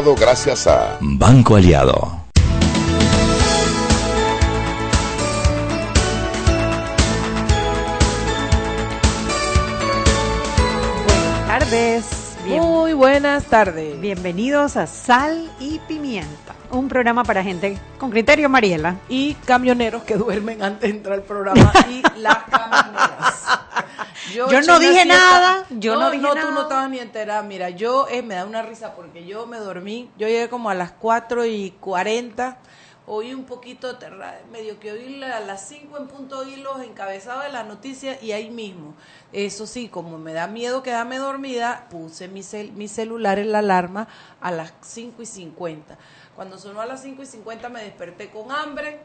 Gracias a Banco Aliado. Buenas tardes. Bien- Muy buenas tardes. bienvenidos a Sal y Pimienta, un programa para gente con criterio, Mariela. Y camioneros que duermen antes de entrar al programa y las camioneras. Yo no dije nada, yo no dije tú nada. no estabas ni enterada. Mira, yo eh, me da una risa porque yo me dormí. Yo llegué como a las 4 y 40. Oí un poquito, medio que oí la- a las 5 en punto oí los encabezados de las noticias y ahí mismo. Eso sí, como me da miedo quedarme dormida, puse mi, cel- mi celular en la alarma a las 5 y 50. Cuando sonó a las 5 y 50 me desperté con hambre,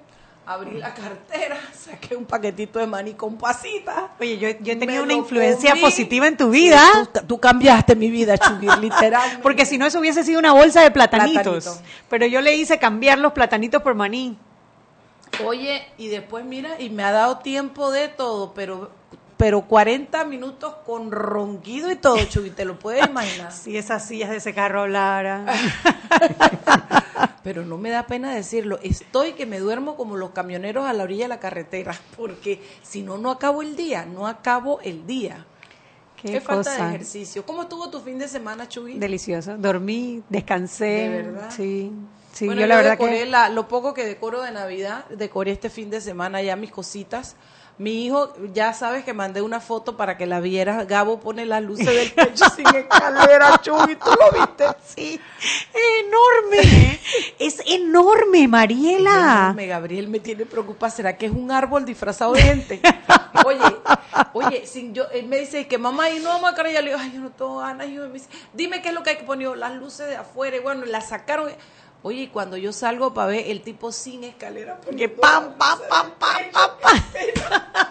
abrí la cartera, saqué un paquetito de maní con pasita. Oye, yo, yo he tenido una influencia comí. positiva en tu vida, Tú, tú cambiaste mi vida, Chugui, literal. porque si no eso hubiese sido una bolsa de platanitos. Platanito. Pero yo le hice cambiar los platanitos por maní. Oye, y después mira, y me ha dado tiempo de todo, pero pero 40 minutos con ronquido y todo, Chugui, te lo puedes imaginar. Si esas sillas de ese carro hablaran. Pero no me da pena decirlo, estoy que me duermo como los camioneros a la orilla de la carretera, porque si no, no acabo el día, no acabo el día. Qué, Qué, falta de ejercicio. ¿Cómo estuvo tu fin de semana, Chugui? delicioso. Dormí, descansé. ¿De verdad? Sí. Sí, bueno, yo la verdad decoré que la- lo poco que decoro de Navidad, decoré este fin de semana ya mis cositas. Mi hijo, ya sabes que mandé una foto para que la vieras. Gabo pone las luces del techo sin escalera, Chuy, ¿tú lo viste? Sí, enorme. es enorme, Mariela. Enorme, Gabriel me tiene preocupada. ¿Será que es un árbol disfrazado de gente? Oye, oye, sin yo, él me dice que mamá, y no vamos a cara. Y yo le digo, ay, yo no tengo ganas. Y yo me dice, dime qué es lo que hay que poner. Las luces de afuera. Y bueno, las sacaron. Oye, y cuando yo salgo para ver el tipo sin escalera, Que pam, pam, pam, pam, pam, pam.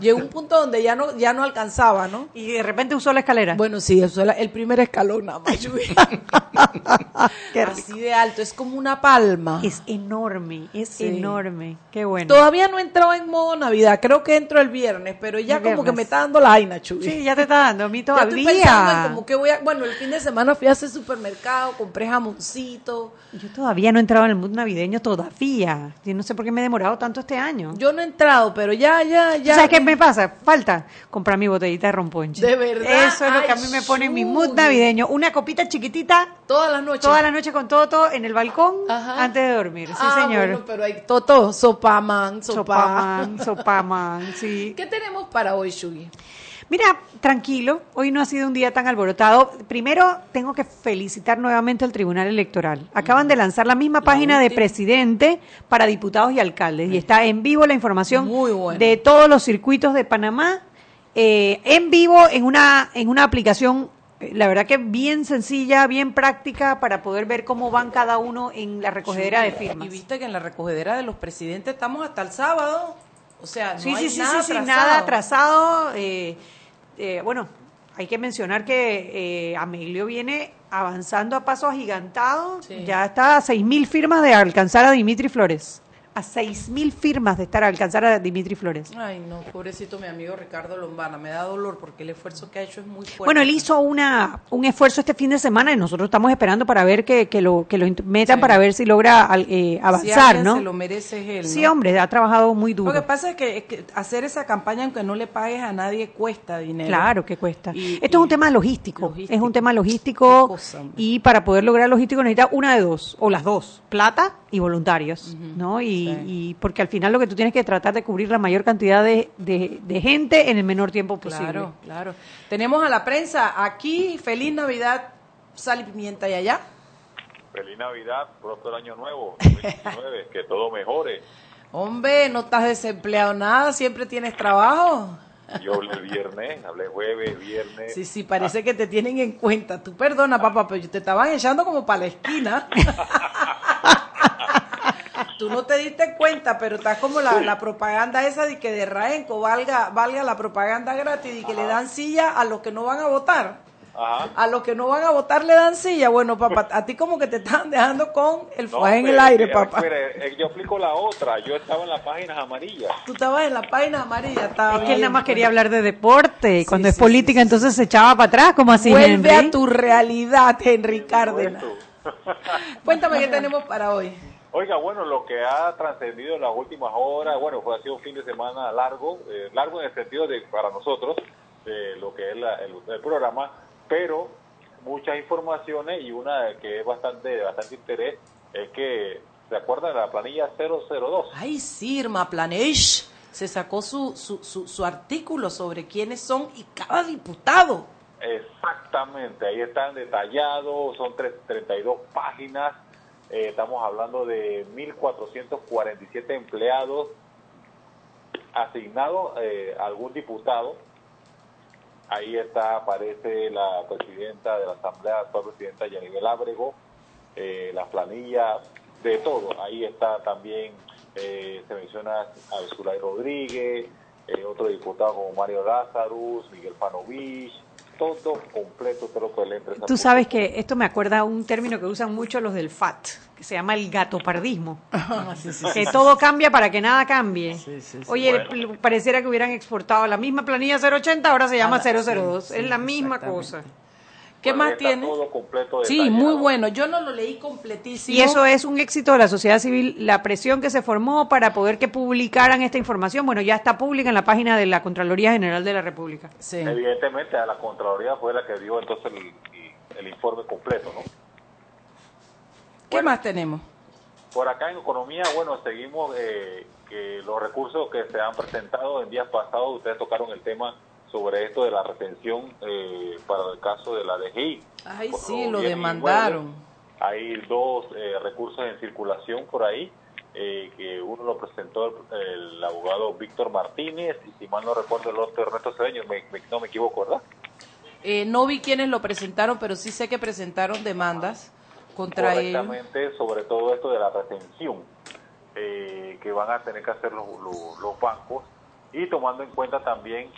Llegó un punto donde ya no, ya no alcanzaba, ¿no? Y de repente usó la escalera. Bueno, sí, es el primer escalón nada más. Así de alto, es como una palma. Es enorme, es Sí. enorme. Qué bueno. Todavía no he entrado en modo Navidad, creo que entro el viernes, pero ya El como que me está dando la aina, Chuy. Sí, ya te está dando. A mí Ya estoy pensando en todavía. como que voy a, bueno, el fin de semana fui a ese supermercado, compré jamoncito. Yo todavía no he entrado en el mood navideño, todavía. Yo no sé por qué me he demorado tanto este año. Yo no he entrado, pero ya, ya, ya. ¿Sabes qué me pasa? Falta comprar mi botellita de romponche. De verdad. Eso es lo que a mí me pone en mi mood navideño. Una copita chiquitita Todas las noches. toda la noche con todo, todo en el balcón Ajá. antes de dormir. Sí, Ah, señor. bueno, pero hay toto, sopaman, sopa. Sopaman, sopaman, sí. ¿Qué tenemos para hoy, Shugi? Mira, tranquilo, hoy no ha sido un día tan alborotado. Primero, tengo que felicitar nuevamente al Tribunal Electoral. Acaban de lanzar la misma página de presidente para diputados y alcaldes y está en vivo la información Muy bueno. de todos los circuitos de Panamá, eh, en vivo en una, en una aplicación, eh, la verdad que bien sencilla, bien práctica para poder ver cómo van cada uno en la recogedera de firmas. Y viste que en la recogedera de los presidentes estamos hasta el sábado. O sea, no Sí, hay sí, sí, nada sí, sí, atrasado. nada atrasado. eh, eh, bueno, hay que mencionar que eh, Amelio viene avanzando a paso agigantado. Sí. Ya está a seis mil firmas de alcanzar a Dimitri Flores. A seis mil firmas de estar a alcanzar a Dimitri Flores. Ay, no, pobrecito mi amigo Ricardo Lombana, me da dolor porque el esfuerzo que ha hecho es muy fuerte. Bueno, él hizo una, un esfuerzo este fin de semana y nosotros estamos esperando para ver que, que lo, que lo metan Sí. para ver si logra eh, Si avanzar, alguien ¿no? se lo merece es él, Sí, ¿no? hombre, ha trabajado muy duro. Lo que pasa es que, es que hacer esa campaña, aunque no le pagues a nadie, cuesta dinero. Claro que cuesta. Y- Esto es un y- tema logístico. logístico. Es un tema logístico cosa, y para poder lograr logístico necesita una de dos, o las dos, plata y voluntarios, ¿no? Y, sí. y porque al final lo que tú tienes que tratar de cubrir la mayor cantidad de, de- de gente en el menor tiempo posible. Claro, claro. Tenemos a la prensa aquí, feliz Navidad, sal y pimienta y allá. Feliz Navidad, próspero año nuevo, 2019, que todo mejore. Hombre, no estás desempleado nada, siempre tienes trabajo. Yo hablé el viernes, hablé jueves, viernes. Sí, sí, parece que te tienen en cuenta. Tú perdona, papá, pero te estaban echando como para la esquina. Tú no te diste cuenta, pero estás como la, la propaganda esa de que de Raenco valga, valga la propaganda gratis y que le dan silla a los que no van a votar. Ajá. A los que no van a votar le dan silla. Bueno, papá, a ti como que te están dejando con el No, fuego en el pero, aire, papá. eh, yo explico la otra. Yo estaba en las páginas amarillas. Tú estabas en la página amarilla, estaba Es que él nada más quería hablar de deporte y cuando es política sí, sí. entonces se echaba para atrás, como así, Vuelve Henry? a tu realidad, Henry Cárdenas. Cuéntame qué tenemos para hoy. Oiga, bueno, lo que ha trascendido en las últimas horas, bueno, fue ha sido un fin de semana largo, eh, largo en el sentido de para nosotros, de lo que es la- el, el programa, pero muchas informaciones y una que es bastante de bastante interés es que, ¿se acuerdan de la planilla 002? Ay, sí, Irma Planesh se sacó su, su, su, su artículo sobre quiénes son y cada diputado. Exactamente, ahí están detallados, son tres- 32 páginas, eh, estamos hablando de 1.447 empleados asignados eh, a algún diputado. Ahí está, aparece la presidenta de la Asamblea, actual presidenta Yanibel Ábrego, eh, la planilla, de todo. Ahí está también, eh, se menciona a Zulay Rodríguez, eh, otro diputado como Mario Lazarus, Miguel Panovich, todo completo, la empresa. Tú sabes que esto me acuerda a un término que usan mucho los del FAT, que se llama el gatopardismo. que todo cambia para que nada cambie. Sí, sí, sí. Oye, Bueno. pareciera que hubieran exportado la misma planilla 080, ahora se llama Ah, sí, 002. sí, es la misma cosa. ¿Qué más tiene? Todo completo Sí, muy bueno. Yo no lo leí completísimo. Y eso es un éxito de la sociedad civil, la presión que se formó para poder que publicaran esta información. Bueno, ya está pública en la página de la Contraloría General de la República. Sí. Evidentemente, a la Contraloría fue la que dio entonces el, el informe completo, ¿no? ¿Qué Bueno. más tenemos? Por acá en economía, bueno, seguimos eh, que los recursos que se han presentado en días pasados, ustedes tocaron el tema sobre esto de la retención eh, para el caso de la DGI. Ay, sí, lo demandaron. Hay dos eh, recursos en circulación por ahí, eh, que uno lo presentó el, el abogado Víctor Martínez y si mal no recuerdo el otro Ernesto Cedeño, me- me- no me equivoco, ¿verdad? Eh, no vi quiénes lo presentaron, pero sí sé que presentaron demandas contra él. correctamente sobre todo esto de la retención eh, que van a tener que hacer los, los- los bancos y tomando en cuenta también,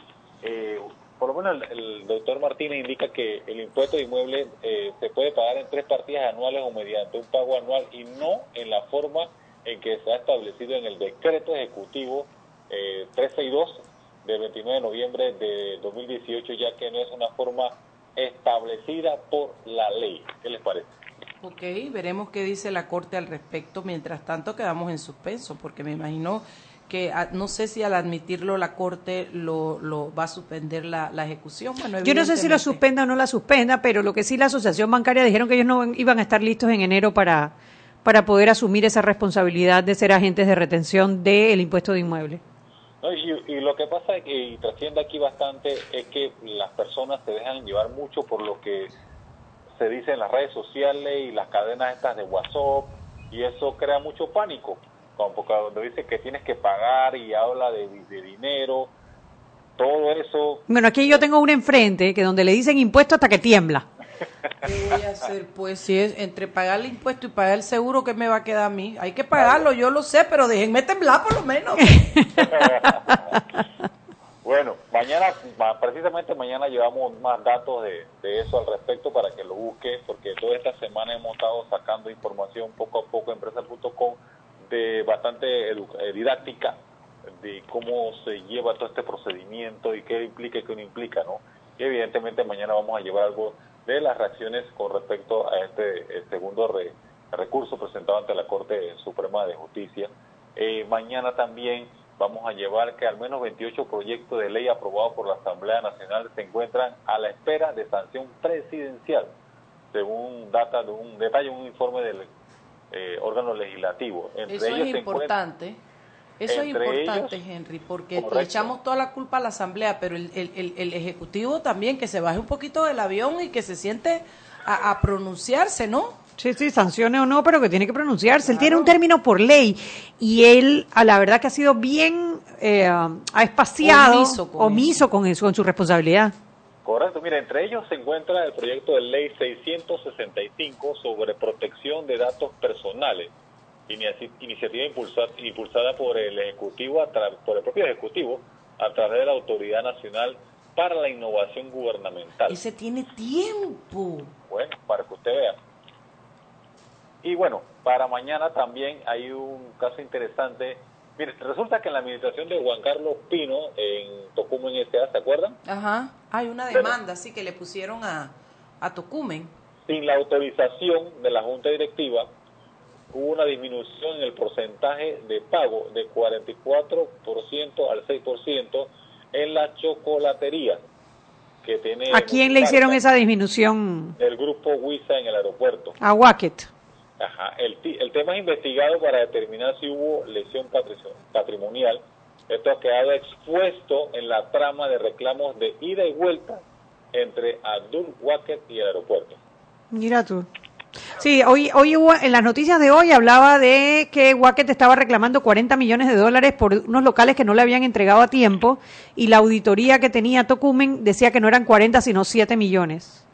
eh, por lo menos el, doctor Martínez indica que el impuesto de inmueble eh, se puede pagar en tres partidas anuales o mediante un pago anual y no en la forma en que se ha establecido en el decreto ejecutivo eh, 362 del 29 de noviembre de 2018, ya que no es una forma establecida por la ley. ¿Qué les parece? Ok, veremos qué dice la Corte al respecto. Mientras tanto, quedamos en suspenso, porque me imagino que ah, no sé si al admitirlo la Corte lo, lo va a suspender la, la ejecución. Bueno, Yo no sé si la suspenda o no la suspenda, pero lo que sí la Asociación Bancaria dijeron que ellos no iban a estar listos en enero para, para poder asumir esa responsabilidad de ser agentes de retención del impuesto de inmueble. No, y, y lo que pasa es que, y trasciende aquí bastante es que las personas se dejan llevar mucho por lo que se dice en las redes sociales y las cadenas estas de WhatsApp y eso crea mucho pánico. Porque donde dice que tienes que pagar y habla de, de dinero, todo eso Bueno, aquí yo tengo una enfrente que donde le dicen impuesto hasta que tiembla. ¿Qué voy a hacer? Pues si es entre pagar el impuesto y pagar el seguro, ¿qué me va a quedar a mí? Hay que pagarlo, yo lo sé, pero déjenme temblar por lo menos. Bueno, mañana, ma- precisamente mañana llevamos más datos de, de eso al respecto para que lo busque, porque toda esta semana hemos estado sacando información poco a poco en empresa.com de bastante eh, didáctica de cómo se lleva todo este procedimiento y qué implica y qué no implica, ¿no? Y evidentemente mañana vamos a llevar algo de las reacciones con respecto a este segundo re- recurso presentado ante la Corte Suprema de Justicia. Eh, mañana también vamos a llevar que al menos 28 proyectos de ley aprobados por la Asamblea Nacional se encuentran a la espera de sanción presidencial, según data de un detalle, un informe del eh, órgano legislativo. Entre Eso ellos es importante. Eso es Entre importante, ellos, Henry, porque le echamos toda la culpa a la Asamblea, pero el, el- el- el Ejecutivo también, que se baje un poquito del avión y que se siente a, a pronunciarse, ¿no? Sí, sí, sancione o no, pero que tiene que pronunciarse. Él tiene un término por ley y él, a la verdad que ha sido bien, eh, ha espaciado, Omiso con omiso con eso, con su responsabilidad. Correcto, mira, entre ellos se encuentra el proyecto de ley 665 sobre protección de datos personales, inici- iniciativa impulsada, impulsada por el Ejecutivo, por el propio Ejecutivo, a través de la Autoridad Nacional para la Innovación Gubernamental. Ese tiene tiempo. Bueno, para que usted vea. Y bueno, para mañana también hay un caso interesante. Mire, resulta que en la administración de Juan Carlos Pino, en Tocumen S.A., ¿se acuerdan? Ajá. Hay una demanda, sí, que le pusieron a, a Tocumen. sin la autorización de la Junta Directiva, hubo una disminución en el porcentaje de pago de 44% al 6% en la chocolatería que tiene... ¿A quién le hicieron esa disminución? El grupo WISA en el aeropuerto. A Wacket. Ajá. El, el tema es investigado para determinar si hubo lesión patrimonial. Esto ha quedado expuesto en la trama de reclamos de ida y vuelta entre Abdul Wacket y el aeropuerto. Mira tú. Sí, hoy, hoy hubo, en las noticias de hoy hablaba de que Wacket estaba reclamando 40 millones de dólares por unos locales que no le habían entregado a tiempo y la auditoría que tenía Tocumen decía que no eran 40 sino 7 millones.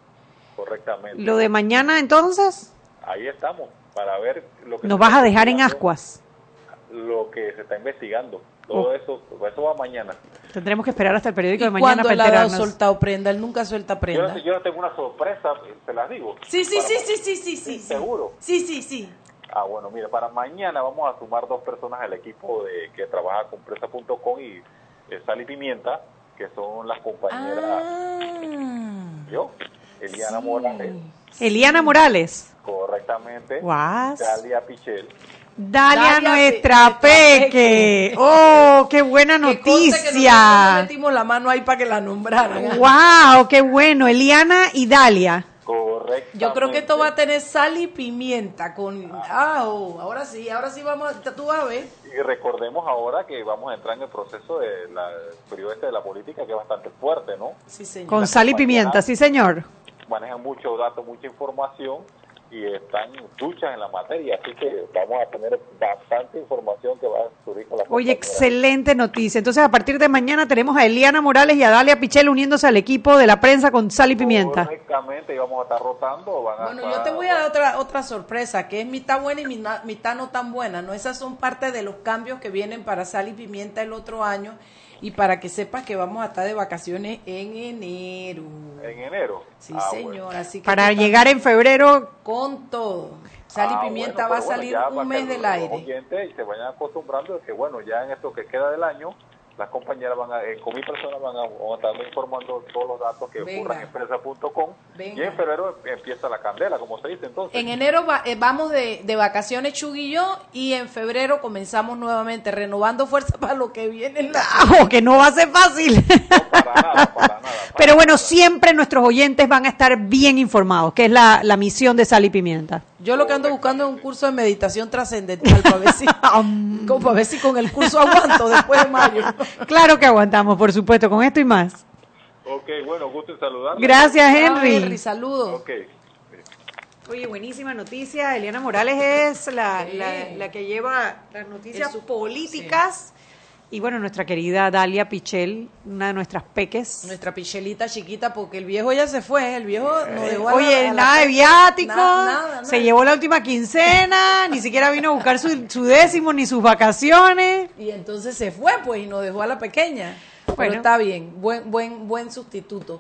Correctamente. ¿Lo de mañana entonces? Ahí estamos, para ver lo que... Nos vas a dejar en ascuas. Lo que se está investigando. Todo eso, eso va mañana. Tendremos que esperar hasta el periódico de mañana para enterarnos. ha soltado prenda? Él nunca suelta prenda. Yo, yo tengo una sorpresa, te las digo. Sí, sí, sí, sí, sí, sí, sí, ¿Seguro? Sí, sí, sí. Ah, bueno, mira, para mañana vamos a sumar dos personas al equipo de que trabaja con Presa.com y eh, Sal y Pimienta, que son las compañeras. Ah. yo, Eliana Morales. Eliana Morales. Correctamente. Guas. Dalia Pichel Dale a nuestra peque. Oh, qué buena noticia. Que metimos la mano ahí para que la nombraran. Wow, qué bueno. Eliana y Dalia. Correcto. Yo creo que esto va a tener sal y pimienta con ah, oh, ahora sí, ahora sí vamos, tú vas a ver. Y recordemos ahora que vamos a entrar en el proceso de la periodo este de la política que es bastante fuerte, ¿no? Sí, señor. Con sal y pimienta, sí, señor. Manejan muchos datos, mucha información y están duchas en la materia, así que vamos a tener bastante información que va a subir con la Oye, excelente noticia. Entonces, a partir de mañana tenemos a Eliana Morales y a Dalia Pichel uniéndose al equipo de la prensa con sal y pimienta. Correctamente, y vamos a estar rotando. bueno, yo te voy a dar otra, otra sorpresa, que es mitad buena y mitad no tan buena, ¿no? Esas son parte de los cambios que vienen para sal y pimienta el otro año y para que sepas que vamos a estar de vacaciones en enero. ¿En enero? Sí, ah, señor. Así que para llegar en febrero con todo. Sal y ah, pimienta va a salir un mes del aire. y se vayan acostumbrando de que, bueno, ya en esto que queda del año, las compañeras van a, eh, con mi persona van a, estar informando todos los datos que ocurran en empresa.com y en febrero empieza la candela, como se dice entonces. En enero eh, vamos de, de vacaciones Chuguillo y en febrero comenzamos nuevamente renovando fuerza para lo que viene. La... que no va a ser fácil. para nada, para nada. Pero bueno, siempre nuestros oyentes van a estar bien informados, que es la, la misión de Sal y Pimienta. Yo lo que ando buscando es un curso de meditación trascendental para ver si, para ver si con el curso aguanto después de mayo. claro que aguantamos, por supuesto, con esto y más. Ok, bueno, gusto en saludar. Gracias, Henry. Henry, saludos. Okay. Oye, buenísima noticia. Eliana Morales es la, la, que lleva las noticias políticas. Y bueno, nuestra querida Dalia Pichel, una de nuestras peques. Nuestra Pichelita chiquita, porque el viejo ya se fue, el viejo no dejó Oye, nada de viático, se llevó la última quincena, ni siquiera vino a buscar su, décimo ni sus vacaciones. Y entonces se fue, pues, y nos dejó a la pequeña. Bueno. está bien, buen, buen, buen sustituto.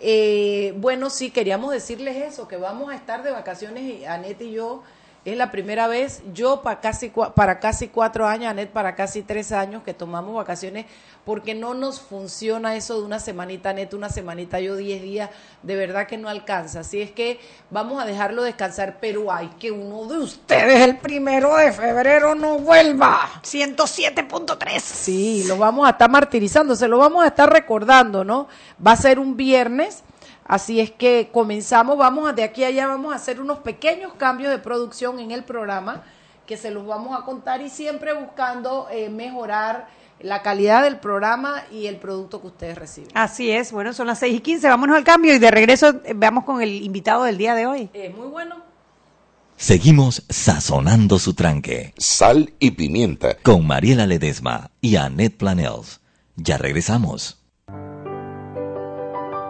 Eh, bueno, sí, queríamos decirles eso, que vamos a estar de vacaciones, Anette y yo, es la primera vez, yo para casi, para casi cuatro años, Anet para casi tres años que tomamos vacaciones porque no nos funciona eso de una semanita Anet, una semanita yo, diez días, de verdad que no alcanza. Así es que vamos a dejarlo descansar, pero hay que uno de ustedes el primero de febrero no vuelva. 107.3. Sí, lo vamos a estar martirizando, se lo vamos a estar recordando, ¿no? Va a ser un viernes Así es que comenzamos, vamos de aquí a allá, vamos a hacer unos pequeños cambios de producción en el programa que se los vamos a contar y siempre buscando eh, mejorar la calidad del programa y el producto que ustedes reciben. Así es, bueno, son las 6 y 15, vámonos al cambio y de regreso eh, veamos con el invitado del día de hoy. Es muy bueno. Seguimos sazonando su tranque. Sal y pimienta. Con Mariela Ledesma y Annette Planels. Ya regresamos.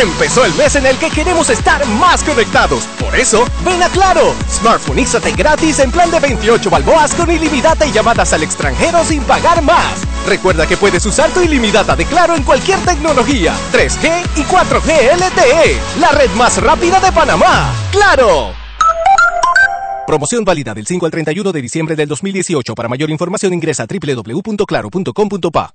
Empezó el mes en el que queremos estar más conectados. Por eso, ven a Claro. Smartphoneízate gratis en plan de 28 balboas con ilimitada y llamadas al extranjero sin pagar más. Recuerda que puedes usar tu ilimitada de Claro en cualquier tecnología, 3G y 4G LTE. La red más rápida de Panamá. ¡Claro! Promoción válida del 5 al 31 de diciembre del 2018. Para mayor información ingresa a www.claro.com.pa.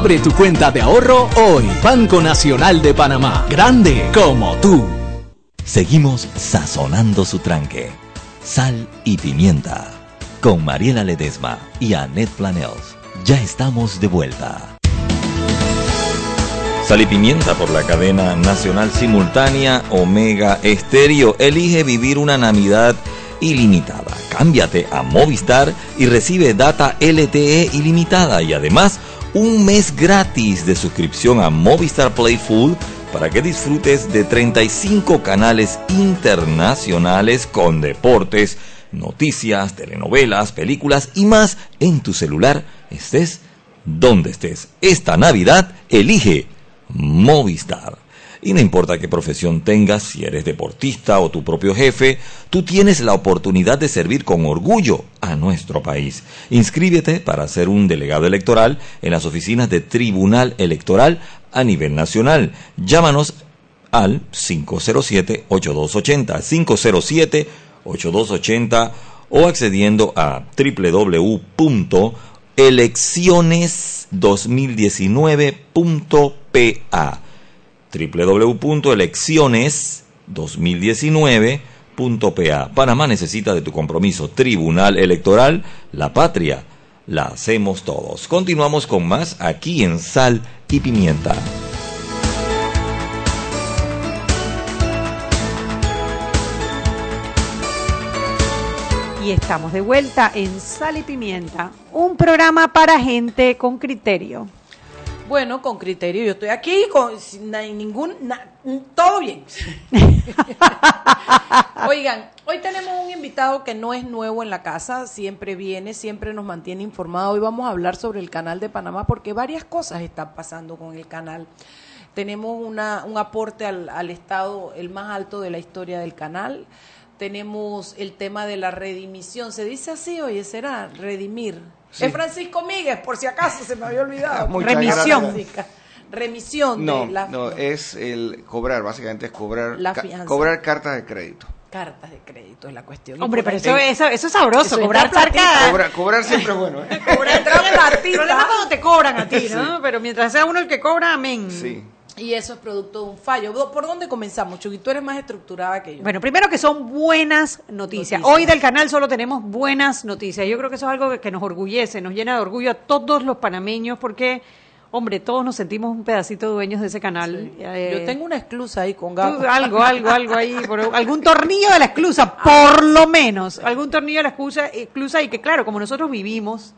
Abre tu cuenta de ahorro hoy. Banco Nacional de Panamá. Grande como tú. Seguimos sazonando su tranque. Sal y pimienta. Con Mariela Ledesma y Annette Planels. Ya estamos de vuelta. Sal y pimienta por la cadena nacional simultánea Omega Estéreo. Elige vivir una Navidad ilimitada. Cámbiate a Movistar y recibe data LTE ilimitada y además un mes gratis de suscripción a Movistar Play Full para que disfrutes de 35 canales internacionales con deportes, noticias, telenovelas, películas y más en tu celular, estés donde estés. Esta Navidad elige Movistar. Y no importa qué profesión tengas, si eres deportista o tu propio jefe, tú tienes la oportunidad de servir con orgullo a nuestro país. Inscríbete para ser un delegado electoral en las oficinas de Tribunal Electoral a nivel nacional. Llámanos al 507-8280, 507-8280 o accediendo a www.elecciones2019.pa www.elecciones2019.pa. Panamá necesita de tu compromiso. Tribunal Electoral, la patria, la hacemos todos. Continuamos con más aquí en Sal y Pimienta. Y estamos de vuelta en Sal y Pimienta, un programa para gente con criterio. Bueno, con criterio. Yo estoy aquí con sin ningún. na- todo bien. Oigan, hoy tenemos un invitado que no es nuevo en la casa, siempre viene, siempre nos mantiene informado. Hoy vamos a hablar sobre el canal de Panamá porque varias cosas están pasando con el canal. Tenemos una, un aporte al, al Estado, el más alto de la historia del canal. Tenemos el tema de la redimisión. ¿Se dice así? Oye, será redimir. Sí. Es Francisco Míguez, por si acaso se me había olvidado. Remisión. gracias. Remisión No, de la no, es el cobrar, básicamente es cobrar, La ca- fianza. cobrar cartas de crédito. Cartas de crédito es la cuestión. Hombre, pero eso, eso, eso es sabroso, Eso cobrar. Cobra- cobrar siempre es bueno, ¿eh? Cobrar. El problema es cuando te cobran a ti, ¿no? Pero mientras sea uno el que cobra, amén. Sí. Y eso es producto de un fallo. ¿Por dónde comenzamos, Chucky? Tú eres más estructurada que yo. Bueno, primero que son buenas noticias. Noticias. Hoy del canal solo tenemos buenas noticias. Yo creo que eso es algo que, nos orgullece, nos llena de orgullo a todos los panameños porque, hombre, todos nos sentimos un pedacito dueños de ese canal. Eh, yo tengo una exclusa ahí con tú, Gapo. algo, algo, algo ahí, por- algún tornillo de la exclusa, por lo menos, algún tornillo de la exclusa, exclusa y que claro, como nosotros vivimos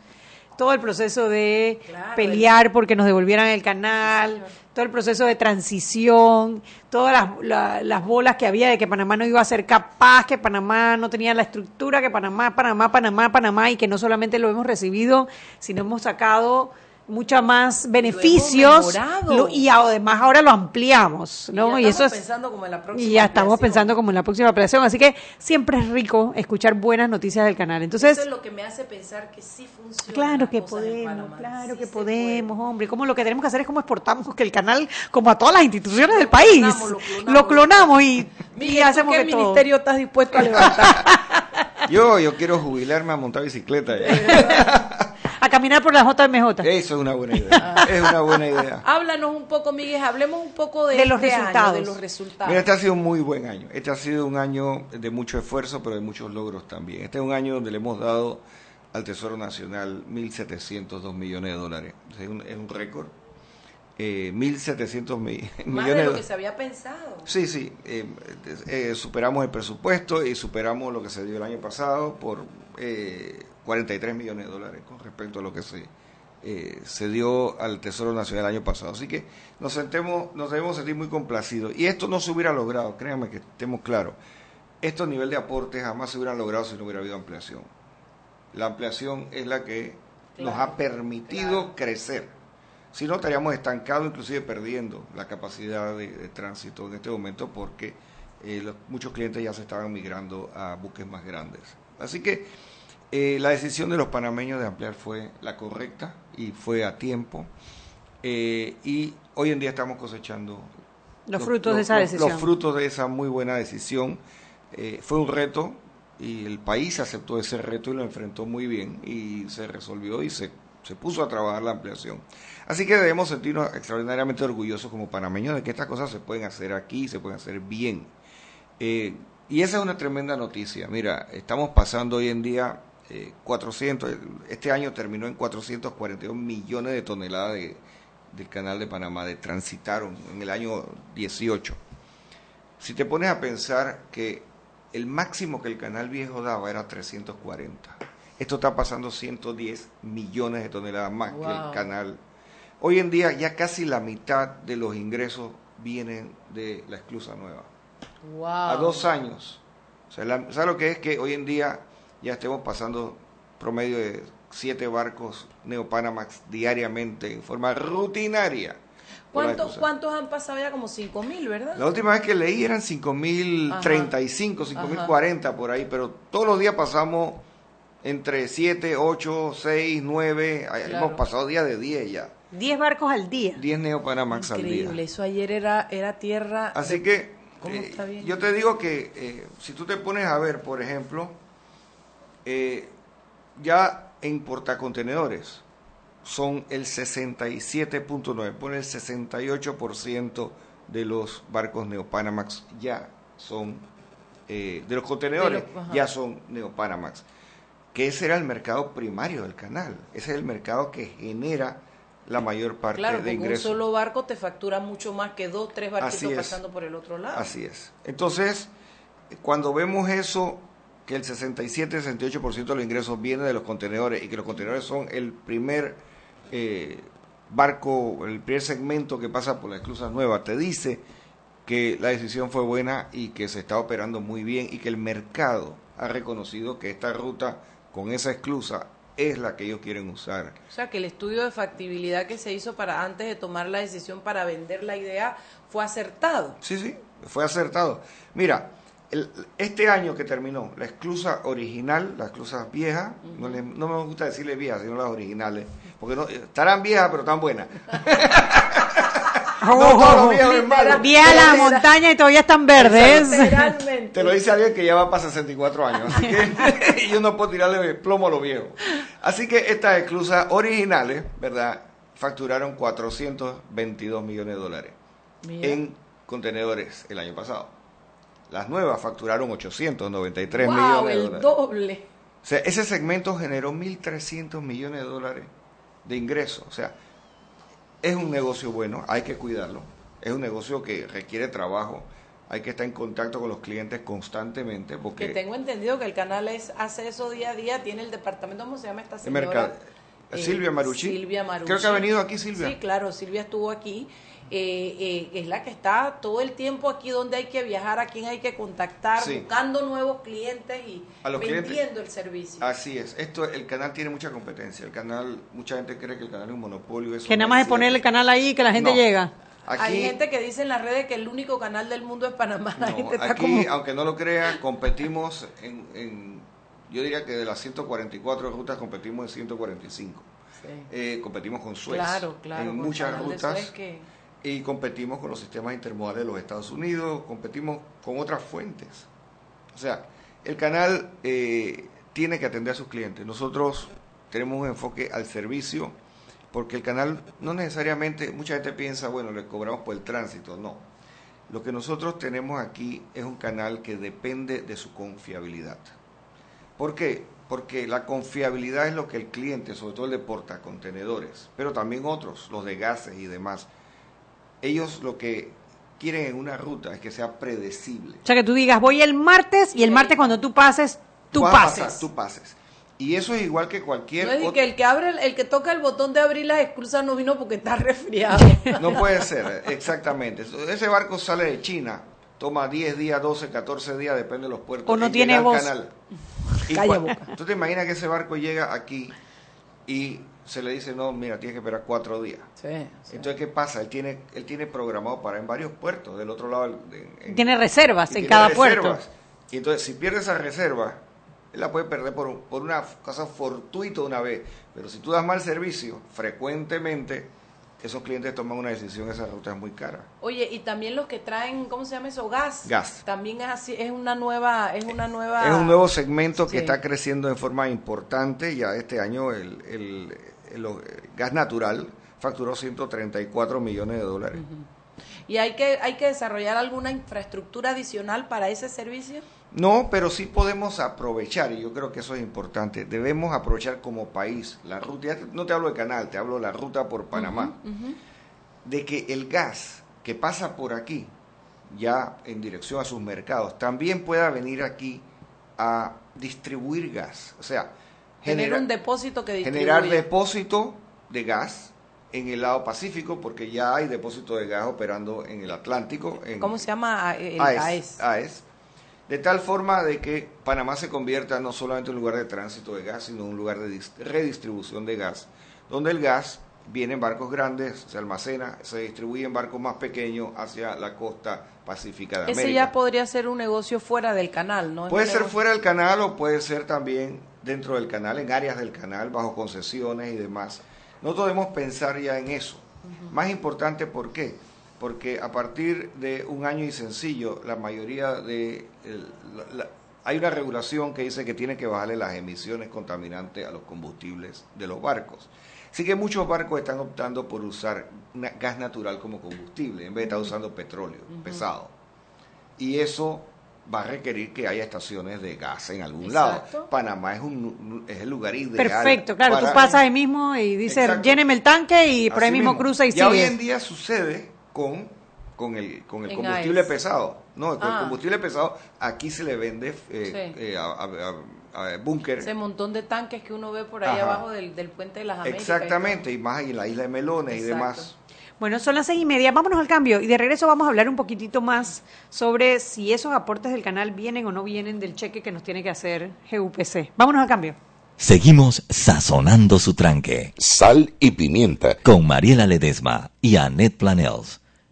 todo el proceso de Claro, pelear porque nos devolvieran el canal, todo el proceso de transición, todas las, la- las bolas que había de que Panamá no iba a ser capaz, que Panamá no tenía la estructura, que Panamá, Panamá, Panamá, Panamá, y que no solamente lo hemos recibido, sino hemos sacado mucha más beneficios lo- y además ahora lo ampliamos, ¿no? Y eso es pensando como en la próxima y ya estamos ampliación. pensando como en la próxima operación, así que siempre es rico escuchar buenas noticias del canal. Entonces, Eso es lo que me hace pensar que sí funciona. Claro que podemos, claro Sí que podemos, hombre. Como lo que tenemos que hacer es como exportamos que el canal, como a todas las instituciones del país, clonamos, lo clonamos. lo clonamos y, Miguel, ¿tú hacemos ¿qué que todo. ministerio estás dispuesto a levantar? Yo, yo quiero jubilarme a montar bicicleta. ya. Caminar por la JMJ. Eso es una buena idea. Es una buena idea. Háblanos un poco, Miguel, hablemos un poco de, De los este año, resultados. de los resultados. Mira, este ha sido un muy buen año. Este ha sido un año de mucho esfuerzo, pero de muchos logros también. Este es un año donde le hemos dado al Tesoro Nacional 1.702 millones de dólares. Es un, es un récord. Eh, 1.700 mi- Más millones de de lo que se había pensado. Sí, sí. eh, eh, superamos el presupuesto y superamos lo que se dio el año pasado por eh, 43 millones de dólares con respecto a lo que se eh, se dio al Tesoro Nacional el año pasado. Así que nos sentemos, nos debemos sentir muy complacidos. Y esto no se hubiera logrado, créanme que estemos claros. Estos nivel de aportes jamás se hubieran logrado si no hubiera habido ampliación. La ampliación es la que nos ha permitido crecer. Si no, estaríamos estancados, inclusive perdiendo la capacidad de, de tránsito en este momento porque eh, los- muchos clientes ya se estaban migrando a buques más grandes. Así que eh, la decisión de los panameños de ampliar fue la correcta y fue a tiempo. Eh, y hoy en día estamos cosechando Los frutos de esa decisión. Los frutos de esa muy buena decisión. Eh, fue un reto y el país aceptó ese reto y lo enfrentó muy bien y se resolvió y se, se puso a trabajar la ampliación. Así que debemos sentirnos extraordinariamente orgullosos como panameños de que estas cosas se pueden hacer aquí, se pueden hacer bien. Eh, y esa es una tremenda noticia. Mira, estamos pasando hoy en día eh, 400, este año terminó en 442 millones de toneladas de, del canal de Panamá, de transitaron en el año 18. Si te pones a pensar que el máximo que el canal viejo daba era 340, esto está pasando 110 millones de toneladas más que el canal. Hoy en día ya casi la mitad de los ingresos vienen de la esclusa nueva Wow. a dos años. O sea, la- ¿Sabes lo que es que hoy en día ya estemos pasando promedio de siete barcos Neopanamax diariamente en forma rutinaria? ¿Cuántos han pasado ya? Como 5 mil, ¿verdad? La última vez que leí eran 5.035, 5.040 por ahí, pero todos los días pasamos entre 7, 8, 6, 9, Claro. hemos pasado días de 10 ya. 10 barcos al día. 10 Neopanamax al día. Increíble. Eso ayer era, era tierra. Así de- que ¿Cómo eh, está bien? yo te digo que eh, si tú te pones a ver, por ejemplo, eh, ya en portacontenedores son el 67.9, pone el 68% de los barcos Neopanamax ya son, eh, de los contenedores De ya son Neopanamax. Que ese era el mercado primario del canal, ese es el mercado que genera la mayor parte Claro, de porque un ingresos. solo barco te factura mucho más que dos, tres barquitos pasando por el otro lado. Así es. Entonces, cuando vemos eso, que el 67-68% de los ingresos viene de los contenedores y que los contenedores son el primer eh, barco, el primer segmento que pasa por la esclusa nueva, te dice que la decisión fue buena y que se está operando muy bien y que el mercado ha reconocido que esta ruta con esa esclusa es la que ellos quieren usar. O sea, que el estudio de factibilidad que se hizo para antes de tomar la decisión para vender la idea fue acertado. Sí, sí, fue acertado. Mira, el- este año que terminó, la esclusa original, las esclusas viejas, no, le- no me gusta decirle viejas, sino las originales, porque no, estarán viejas pero están buenas. No todos los viejos es malo. Vieja la montaña y todavía están verdes. Te lo dice alguien que ya va para 64 años, así que yo no puedo tirarle plomo a los viejos. Así que estas esclusas originales, ¿verdad? Facturaron 422 millones de dólares Mira. en contenedores el año pasado. Las nuevas facturaron 893 Wow, millones de el dólares. doble. O sea, ese segmento generó 1.300 millones de dólares de ingresos. O sea, es un negocio bueno, hay que cuidarlo. Es un negocio que requiere trabajo. Hay que estar en contacto con los clientes constantemente Que porque tengo entendido que el canal es hace eso día a día, tiene el departamento, ¿cómo se llama esta el señora? mercado. Eh, Silvia Marucci. Silvia Marucci. Creo que ha venido aquí Silvia. Sí, claro, Silvia estuvo aquí. Eh, eh, es la que está todo el tiempo aquí donde hay que viajar, a quién hay que contactar, Sí. buscando nuevos clientes y A los vendiendo clientes. el servicio. Así es. Esto, el canal tiene mucha competencia. El canal, mucha gente cree que el canal es un monopolio. eso Que nada no más es ponerle el canal ahí y que la gente No. llega. Aquí, Hay gente que dice en las redes que el único canal del mundo es Panamá. La No, gente está aquí, como... aunque no lo crea, competimos en, en- yo diría que de las 144 rutas competimos en 145. Sí. Eh, competimos con Suez Claro, claro. en muchas rutas Suez que- y competimos con los sistemas intermodales de los Estados Unidos, competimos con otras fuentes. O sea, el canal eh, tiene que atender a sus clientes. Nosotros tenemos un enfoque al servicio porque el canal no necesariamente, mucha gente piensa, bueno, le cobramos por el tránsito, no. Lo que nosotros tenemos aquí es un canal que depende de su confiabilidad. ¿Por qué? Porque la confiabilidad es lo que el cliente, sobre todo el de portacontenedores, pero también otros, los de gases y demás, ellos lo que quieren en una ruta es que sea predecible. O sea, que tú digas, voy el martes y el martes cuando tú pases, tú Vas a pases. pasar, tú pases. Y eso es igual que cualquier No es otro- que el que abre, el, que toca el botón de abrir las exclusas no vino porque está resfriado. No puede ser, exactamente. Ese barco sale de China, toma 10 días, 12, 14 días, depende de los puertos. O no en tiene voz. canal. Y Calla boca. Tú te imaginas que ese barco llega aquí y se le dice, no, mira, tienes que esperar cuatro días. Sí, sí. Entonces, ¿qué pasa? Él tiene, él tiene programado para en varios puertos del otro lado. en- Tiene reservas en tiene cada reservas. puerto. Y entonces, si pierde esa reserva, él la puede perder por, por una cosa fortuita una vez. Pero si tú das mal servicio, frecuentemente esos clientes toman una decisión, esa ruta es muy cara. Oye, y también los que traen, ¿cómo se llama eso? Gas. Gas. También es así, es una nueva, es una nueva. Es un nuevo segmento que está creciendo de forma importante. Ya este año el, el- el- el gas natural facturó 134 millones de dólares. ¿Y hay que, hay que desarrollar alguna infraestructura adicional para ese servicio? No, pero sí podemos aprovechar, y yo creo que eso es importante. Debemos aprovechar como país la ruta, ya no te hablo de canal, te hablo de la ruta por Panamá, de que el gas que pasa por aquí, ya en dirección a sus mercados, también pueda venir aquí a distribuir gas. O sea, Tener genera- un depósito que generar depósito de gas en el lado Pacífico, porque ya hay depósito de gas operando en el Atlántico. En, ¿Cómo se llama? El AES, AES. De tal forma de que Panamá se convierta no solamente en un lugar de tránsito de gas, sino un lugar de dis- redistribución de gas, donde el gas viene en barcos grandes, se almacena, se distribuye en barcos más pequeños hacia la costa pacífica de Ese América. ya podría ser un negocio fuera del canal, ¿no? Puede ser negocio- fuera del canal o puede ser también dentro del canal, en áreas del canal, bajo concesiones y demás. Nosotros debemos pensar ya en eso. Más importante, ¿por qué? Porque a partir de un año y sencillo, la mayoría de... el- la- hay una regulación que dice que tiene que bajarle las emisiones contaminantes a los combustibles de los barcos. Así que muchos barcos están optando por usar gas natural como combustible en vez de estar usando petróleo pesado. Y eso va a requerir que haya estaciones de gas en algún Exacto. lado. Panamá es, un, es el lugar ideal. Perfecto, claro, tú para- pasas ahí mismo y dices, Exacto. lléneme el tanque y por ahí Así mismo, cruza y Ya hoy sigue. en día sucede con, con el, con el combustible pesado. No, con Ah. el combustible pesado aquí se le vende eh, Sí. eh, a, a- a- a búnker. Ese montón de tanques que uno ve por ahí Ajá. abajo del, del puente de las Américas. y. Exactamente, y más ahí en la isla de Melones y demás. Bueno, son las seis y media, vámonos al cambio y de regreso vamos a hablar un poquitito más sobre si esos aportes del canal vienen o no vienen del cheque que nos tiene que hacer GUPC. Vámonos al cambio. Seguimos sazonando su tranque. Sal y pimienta. Con Mariela Ledesma y Annette Planels.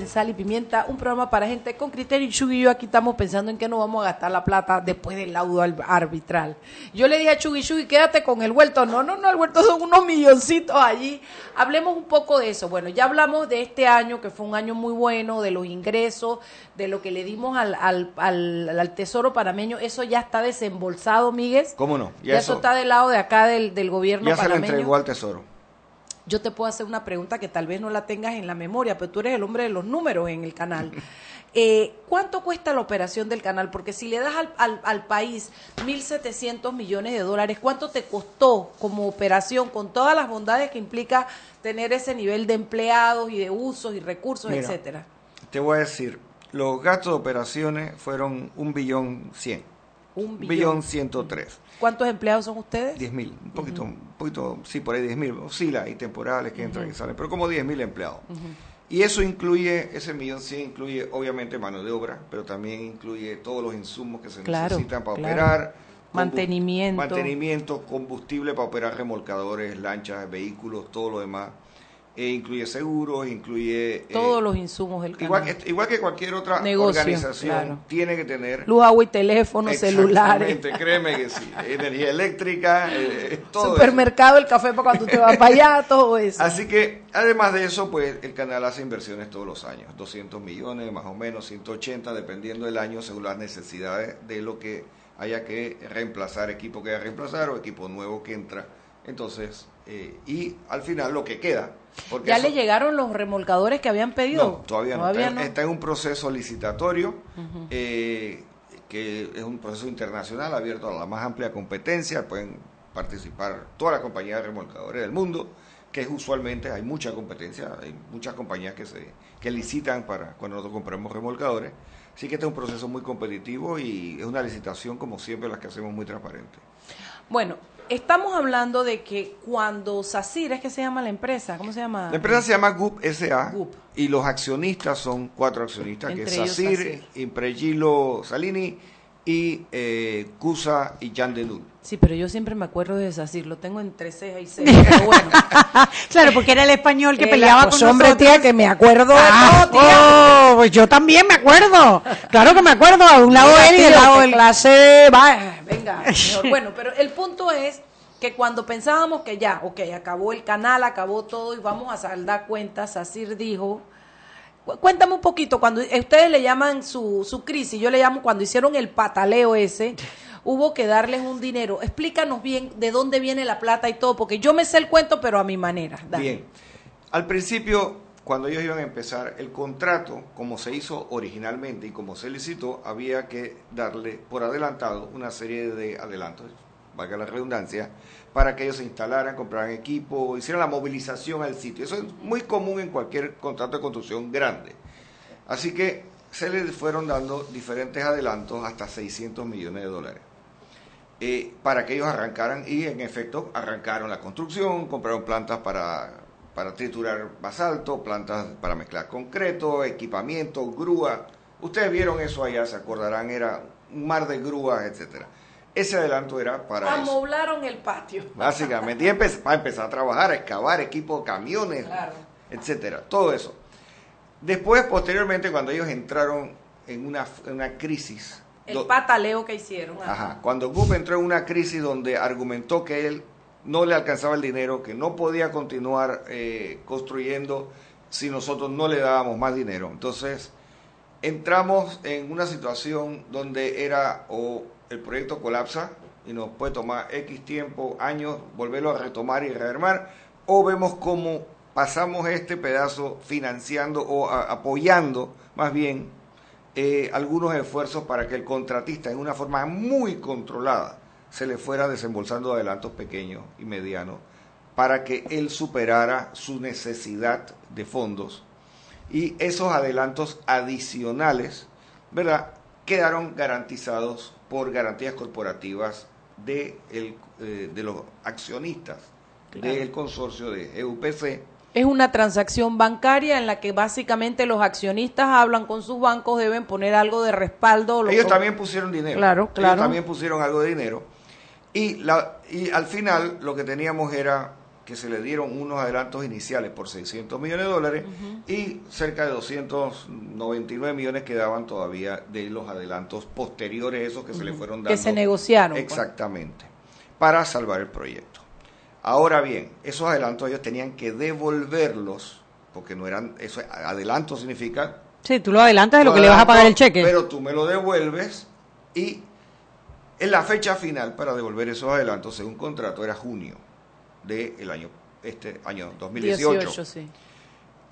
En Sal y Pimienta, un programa para gente con criterio. Y Chugui y yo aquí estamos pensando en que no vamos a gastar la plata después del laudo al- arbitral. Yo le dije a Chugui, Chugui, quédate con el vuelto. No, no, no, el vuelto son unos milloncitos allí. Hablemos un poco de eso. Bueno, ya hablamos de este año, que fue un año muy bueno, de los ingresos, de lo que le dimos al, al, al, al Tesoro panameño. Eso ya está desembolsado, Miguel. ¿Cómo no? Ya, eso, está del lado de acá del, del gobierno ya se le panameño entregó al Tesoro. Yo te puedo hacer una pregunta que tal vez no la tengas en la memoria, pero tú eres el hombre de los números en el canal. Eh, ¿Cuánto cuesta la operación del canal? Porque si le das al, al, al país 1.700 millones de dólares, ¿cuánto te costó como operación con todas las bondades que implica tener ese nivel de empleados y de usos y recursos, Mira, etcétera? Te voy a decir, los gastos de operaciones fueron un billón cien. Un billón billón. ciento tres. ¿Cuántos empleados son ustedes? Diez mil, un poquito, un poquito, sí, por ahí diez mil, oscila, hay temporales que entran y salen, pero como diez mil empleados. Y eso incluye, ese millón cien incluye obviamente mano de obra, pero también incluye todos los insumos que se Claro, necesitan para claro. operar. combu- Mantenimiento. Mantenimiento, combustible para operar remolcadores, lanchas, vehículos, todo lo demás. E incluye seguros, incluye... eh, Todos los insumos del canal. Igual, que- igual que cualquier otra Negocio, organización, claro. tiene que tener... Luz, agua y teléfono, celulares. Créeme que sí. Energía eléctrica, eh, todo eso. Supermercado, el café para cuando te vas para allá, todo eso. Así que, además de eso, pues el canal hace inversiones todos los años, 200 millones, más o menos, 180, dependiendo del año, según las necesidades de lo que haya que reemplazar, equipo que haya que reemplazar o equipo nuevo que entra. Entonces, eh, y al final lo que queda. Porque ¿Ya eso- le llegaron los remolcadores que habían pedido? no, todavía no. Todavía está, está en un proceso licitatorio, eh, que es un proceso internacional abierto a la más amplia competencia. Pueden participar todas las compañías de remolcadores del mundo, que es usualmente hay mucha competencia, hay muchas compañías que se que licitan para cuando nosotros compramos remolcadores. Así que este es un proceso muy competitivo y es una licitación, como siempre, las que hacemos muy transparente. Bueno, estamos hablando de que cuando SACIR, es que se llama la empresa, ¿cómo se llama? La empresa se llama GUP SA GUP. y los accionistas son cuatro accionistas, que es SACIR, SACIR. Impregilo Salini y eh, CUSA y Jan Denul. Sí, pero yo siempre me acuerdo de SACIR, lo tengo entre ceja y ceja, pero bueno. Claro, porque era el español que Eh, peleaba la- con pues, hombre, nosotros. tía, que me acuerdo de Ah, todo, tía. oh, pues yo también me acuerdo. Claro que me acuerdo. De un lado él y del lado él. clase va, venga. Bueno, pero el punto es que cuando pensábamos que ya, ok, acabó el canal, acabó todo y vamos a saldar cuentas, Sacir dijo, cu- cuéntame un poquito, cuando ustedes le llaman su, su crisis, yo le llamo cuando hicieron el pataleo ese, hubo que darles un dinero. Explícanos bien de dónde viene la plata y todo, porque yo me sé el cuento, pero a mi manera. Bien, al principio, cuando ellos iban a empezar, el contrato, como se hizo originalmente y como se licitó, había que darle por adelantado una serie de adelantos, valga la redundancia, para que ellos se instalaran, compraran equipo, hicieran la movilización al sitio. Eso es muy común en cualquier contrato de construcción grande. Así que se les fueron dando diferentes adelantos hasta 600 millones de dólares. Eh, para que ellos arrancaran y en efecto arrancaron la construcción, compraron plantas para, para triturar basalto, plantas para mezclar concreto, equipamiento, grúa. Ustedes vieron eso allá, se acordarán, era un mar de grúas, etcétera. Ese adelanto era para eso. Amoblaron el patio. Básicamente, y empe- para empezar a trabajar, a excavar equipo, camiones, Claro. etcétera, todo eso. Después, posteriormente, cuando ellos entraron en una, en una crisis, El do- pataleo que hicieron. Ajá. Cuando Gup entró en una crisis donde argumentó que él no le alcanzaba el dinero, que no podía continuar eh, construyendo si nosotros no le dábamos más dinero. Entonces, entramos en una situación donde era o el proyecto colapsa y nos puede tomar X tiempo, años, volverlo a retomar y rearmar, o vemos cómo pasamos este pedazo financiando o a- apoyando más bien eh, algunos esfuerzos para que el contratista en una forma muy controlada se le fuera desembolsando adelantos pequeños y medianos para que él superara su necesidad de fondos y esos adelantos adicionales, ¿verdad? Quedaron garantizados por garantías corporativas de, el, eh, de los accionistas Claro. del consorcio de EUPC Es una transacción bancaria en la que básicamente los accionistas hablan con sus bancos, deben poner algo de respaldo. lo- Ellos también pusieron dinero. Claro, Ellos claro. también pusieron algo de dinero. Y, la, y al final lo que teníamos era que se le dieron unos adelantos iniciales por 600 millones de dólares y cerca de 299 millones quedaban todavía de los adelantos posteriores, esos que se le fueron dando. Que se negociaron, pues. Exactamente. Para salvar el proyecto. Ahora bien, esos adelantos ellos tenían que devolverlos, porque no eran, eso adelanto significa Sí, tú lo adelantas de lo que le vas a pagar el cheque. pero tú me lo devuelves y en la fecha final para devolver esos adelantos según contrato era junio del año este año 2018. 18, sí.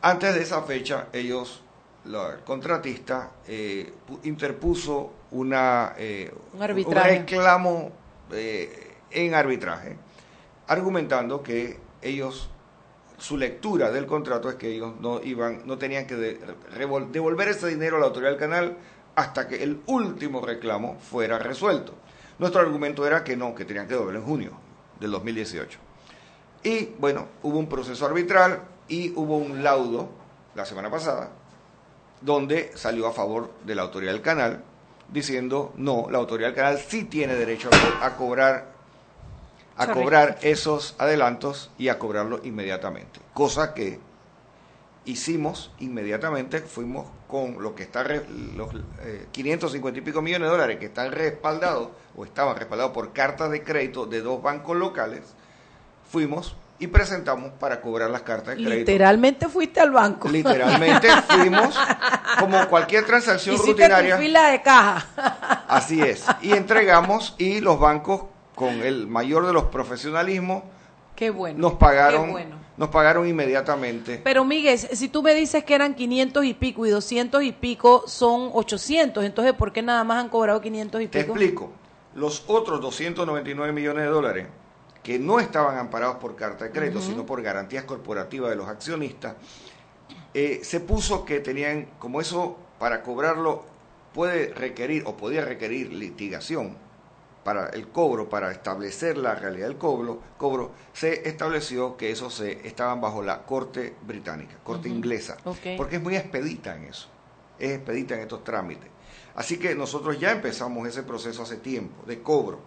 Antes de esa fecha ellos la- el contratista eh, pu- interpuso una eh, Un reclamo eh, en arbitraje argumentando que ellos su lectura del contrato es que ellos no iban no tenían que devolver ese dinero a la autoridad del canal hasta que el último reclamo fuera resuelto. Nuestro argumento era que no, que tenían que devolverlo en junio del 2018. Y bueno, hubo un proceso arbitral y hubo un laudo la semana pasada donde salió a favor de la autoridad del canal diciendo no, la autoridad del canal sí tiene derecho a cobrar a Correcto. cobrar esos adelantos y a cobrarlo inmediatamente. Cosa que hicimos inmediatamente, fuimos con lo que está, re- los eh, 550 y pico millones de dólares que están respaldados o estaban respaldados por cartas de crédito de dos bancos locales, fuimos y presentamos para cobrar las cartas de crédito. Literalmente fuiste al banco. Literalmente fuimos como cualquier transacción Hiciste rutinaria. tu fila de caja. Así es. Y entregamos y los bancos con el mayor de los profesionalismos Qué bueno. nos pagaron Qué bueno. nos pagaron inmediatamente. Pero Miguel, si tú me dices que eran 500 y pico y 200 y pico son 800, entonces ¿por qué nada más han cobrado 500 y Te pico? explico. Los otros 299 millones de dólares que no estaban amparados por carta de crédito, sino por garantías corporativas de los accionistas, eh, se puso que tenían, como eso para cobrarlo puede requerir o podía requerir litigación para el cobro, para establecer la realidad del cobro, cobro se estableció que eso se estaban bajo la corte británica, corte inglesa, porque es muy expedita en eso, es expedita en estos trámites. Así que nosotros ya empezamos ese proceso hace tiempo de cobro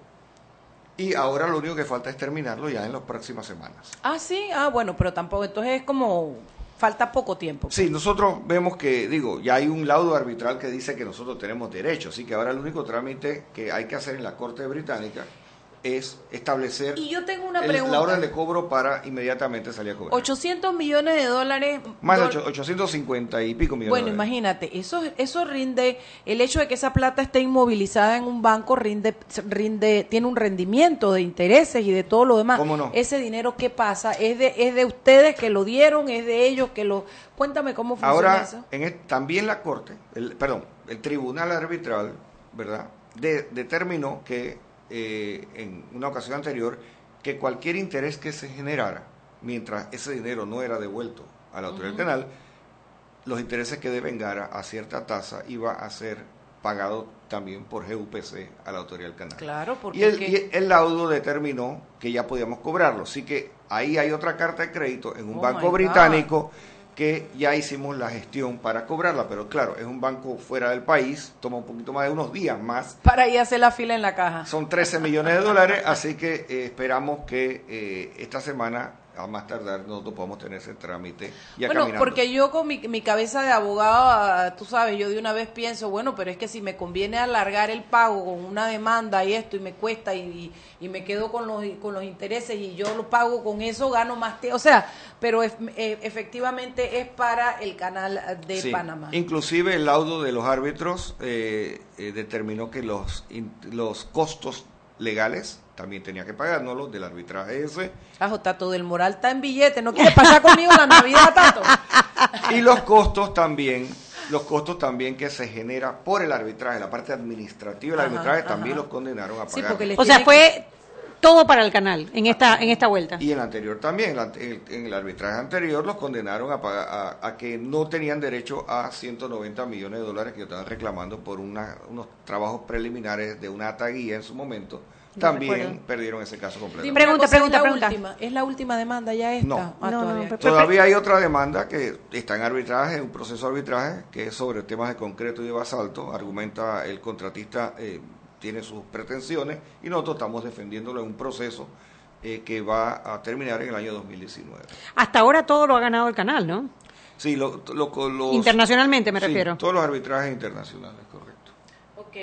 y ahora lo único que falta es terminarlo ya en las próximas semanas. Ah, sí, ah, bueno, pero tampoco, entonces es como, falta poco tiempo. Sí, nosotros vemos que, digo, ya hay un laudo arbitral que dice que nosotros tenemos derecho, así que ahora el único trámite que hay que hacer en la Corte Británica es establecer Y yo tengo una el- pregunta. la orden de cobro para inmediatamente salir a cobrar. 800 millones de dólares. Más de dol- ocho- 850 y pico millones Bueno, de dólares. imagínate, eso, eso rinde, el hecho de que esa plata esté inmovilizada en un banco rinde, rinde, tiene un rendimiento de intereses y de todo lo demás. ¿Cómo no? Ese dinero, ¿qué pasa? ¿Es de, es de ustedes que lo dieron? ¿Es de ellos que lo...? Cuéntame cómo funciona Ahora, eso. en el- también la Corte, el, perdón, el Tribunal Arbitral, ¿verdad? De- determinó que eh, en una ocasión anterior que cualquier interés que se generara, mientras ese dinero no era devuelto a la autoridad del canal, los intereses que devengara a cierta tasa iba a ser pagado también por GUPC a la autoridad del canal. Claro, porque Y el, es que- y el laudo determinó que ya podíamos cobrarlo. Así que ahí hay otra carta de crédito en un Oh banco God. Que ya hicimos la gestión para cobrarla. Pero claro, es un banco fuera del país, toma un poquito más de unos días más. para ir a hacer la fila en la caja. Son 13 millones de dólares, así que eh, esperamos que eh, esta semana, a más tardar, nosotros podamos tener ese trámite ya bueno, caminando. porque yo con mi, mi cabeza de abogado, ah, tú sabes, yo de una vez pienso, bueno, pero es que si me conviene alargar el pago con una demanda y esto y me cuesta y, y- y me quedo con los, con los intereses y yo lo pago con eso, gano más. te- o sea, pero eh, efectivamente es para el canal de Sí, Panamá. Inclusive el laudo de los árbitros eh, eh, determinó que los, los costos legales también tenía que pagar, no los del arbitraje ese. Ajo, Tato del Moral está en billete, ¿no quiere pasar conmigo la Navidad, Tato? Y los costos también, los costos también que se genera por el arbitraje, la parte administrativa del arbitraje ajá. también los condenaron a pagar. O sea, fue todo para el canal en esta en esta vuelta. Y en el anterior también, en, la- en el, en el arbitraje anterior los condenaron a, pagar- a, a que no tenían derecho a 190 millones de dólares que estaban reclamando por una- unos trabajos preliminares de una ataguía en su momento. No También recuerdo. perdieron ese caso completo. Una cosa, ¿es la última? ¿Es la última demanda ya esta? No. Ah, todavía. Todavía hay otra demanda que está en arbitraje, un proceso de arbitraje, que es sobre temas de concreto y de basalto. Argumenta el contratista, eh, tiene sus pretensiones y nosotros estamos defendiéndolo en un proceso eh, que va a terminar en el año 2019. Hasta ahora todo lo ha ganado el canal, ¿no? Sí, lo, lo- los- Internacionalmente me sí, refiero. todos los arbitrajes internacionales, correcto. Ok,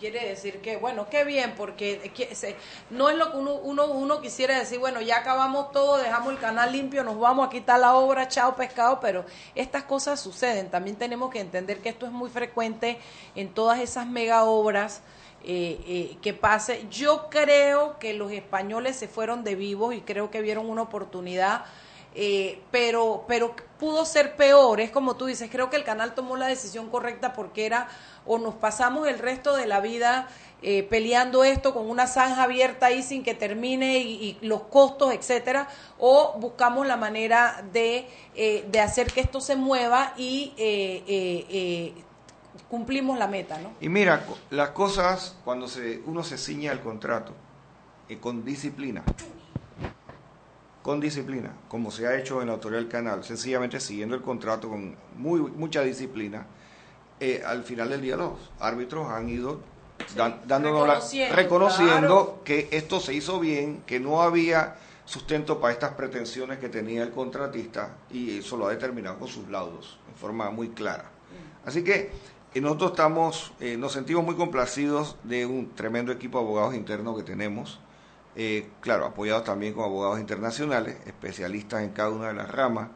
quiere decir que, bueno, qué bien, porque que se- no es lo que uno, uno, uno quisiera decir, bueno, ya acabamos todo, dejamos el canal limpio, nos vamos a quitar la obra, chao pescado, pero estas cosas suceden. También tenemos que entender que esto es muy frecuente en todas esas mega obras. Eh, eh, que pase. Yo creo que los españoles se fueron de vivos y creo que vieron una oportunidad eh, pero, pero pudo ser peor, es como tú dices, creo que el canal tomó la decisión correcta porque era o nos pasamos el resto de la vida eh, peleando esto con una zanja abierta ahí sin que termine y, y los costos, etcétera, o buscamos la manera de, eh, de hacer que esto se mueva y eh, cumplimos la meta, ¿no? Y mira, las cosas cuando se, uno se ciña al contrato eh, con disciplina, con disciplina, como se ha hecho en la autoridad del canal, sencillamente siguiendo el contrato con muy mucha disciplina, eh, al final del día los árbitros han ido dan- dándonos la- reconociendo, reconociendo claro. que esto se hizo bien, que no había sustento para estas pretensiones que tenía el contratista y eso lo ha determinado con sus laudos en forma muy clara. Así que nosotros estamos, eh, nos sentimos muy complacidos de un tremendo equipo de abogados internos que tenemos, eh, claro, apoyados también con abogados internacionales, especialistas en cada una de las ramas,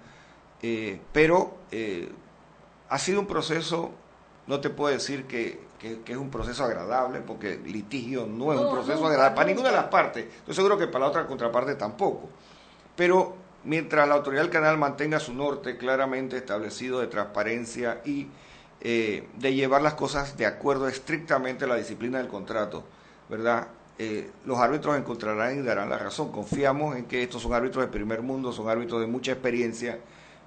eh, pero ha sido un proceso, no te puedo decir que, que- que es un proceso agradable, porque litigio no es No, un proceso agradable para ninguna de las partes, estoy seguro que para la otra contraparte tampoco, pero mientras la autoridad del canal mantenga su norte claramente establecido de transparencia y eh, de llevar las cosas de acuerdo estrictamente a la disciplina del contrato, ¿verdad? Eh, los árbitros encontrarán y darán la razón. Confiamos en que estos son árbitros de primer mundo, son árbitros de mucha experiencia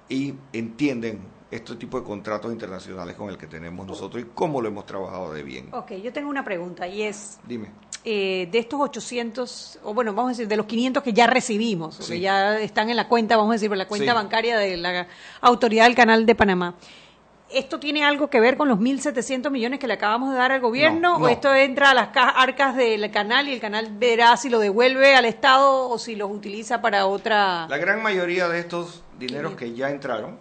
y entienden este tipo de contratos internacionales con el que tenemos nosotros y cómo lo hemos trabajado de bien. Ok, yo tengo una pregunta y es, Dime. eh, de estos 800, o bueno, vamos a decir, de los 500 que ya recibimos, o que ya están en la cuenta, vamos a decir, por la cuenta Sí. bancaria de la Autoridad del Canal de Panamá. ¿Esto tiene algo que ver con los 1.700 millones que le acabamos de dar al gobierno? No, no. ¿O esto entra a las ca- arcas del canal y el canal verá si lo devuelve al Estado o si los utiliza para otra... La gran mayoría de estos dineros que ya entraron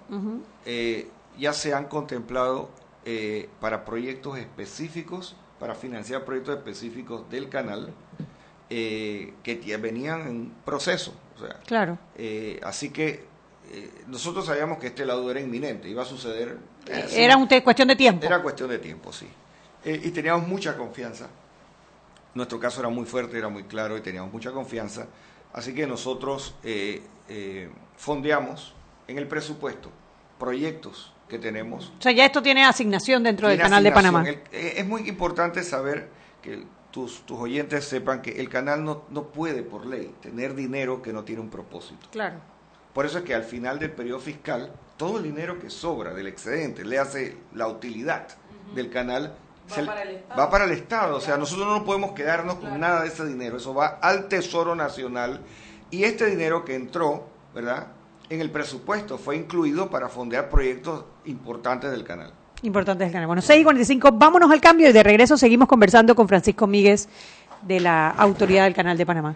eh, ya se han contemplado eh, para proyectos específicos, para financiar proyectos específicos del canal eh, que venían en proceso. O sea, Claro. eh, así que nosotros sabíamos que este laudo era inminente, iba a suceder. eh, sí. Era un te- cuestión de tiempo. Era cuestión de tiempo, sí. Eh, y teníamos mucha confianza. Nuestro caso era muy fuerte, era muy claro y teníamos mucha confianza. Así que nosotros eh, eh, fondeamos en el presupuesto proyectos que tenemos O sea, ya esto tiene asignación dentro del Canal de Panamá. El- eh, es muy importante saber que tus, tus oyentes sepan que el canal no, no puede, por ley, tener dinero que no tiene un propósito. Claro. Por eso es que al final del periodo fiscal, todo el dinero que sobra del excedente, le hace la utilidad del canal, Va se- para el Estado. va para el Estado. O sea, nosotros no podemos quedarnos con nada de ese dinero. Eso va al Tesoro Nacional. Y este dinero que entró, ¿verdad? En el presupuesto fue incluido para fondear proyectos importantes del canal. Importante del canal. Bueno, 6 y 45, vámonos al cambio y de regreso seguimos conversando con Francisco Míguez de la Autoridad del Canal de Panamá.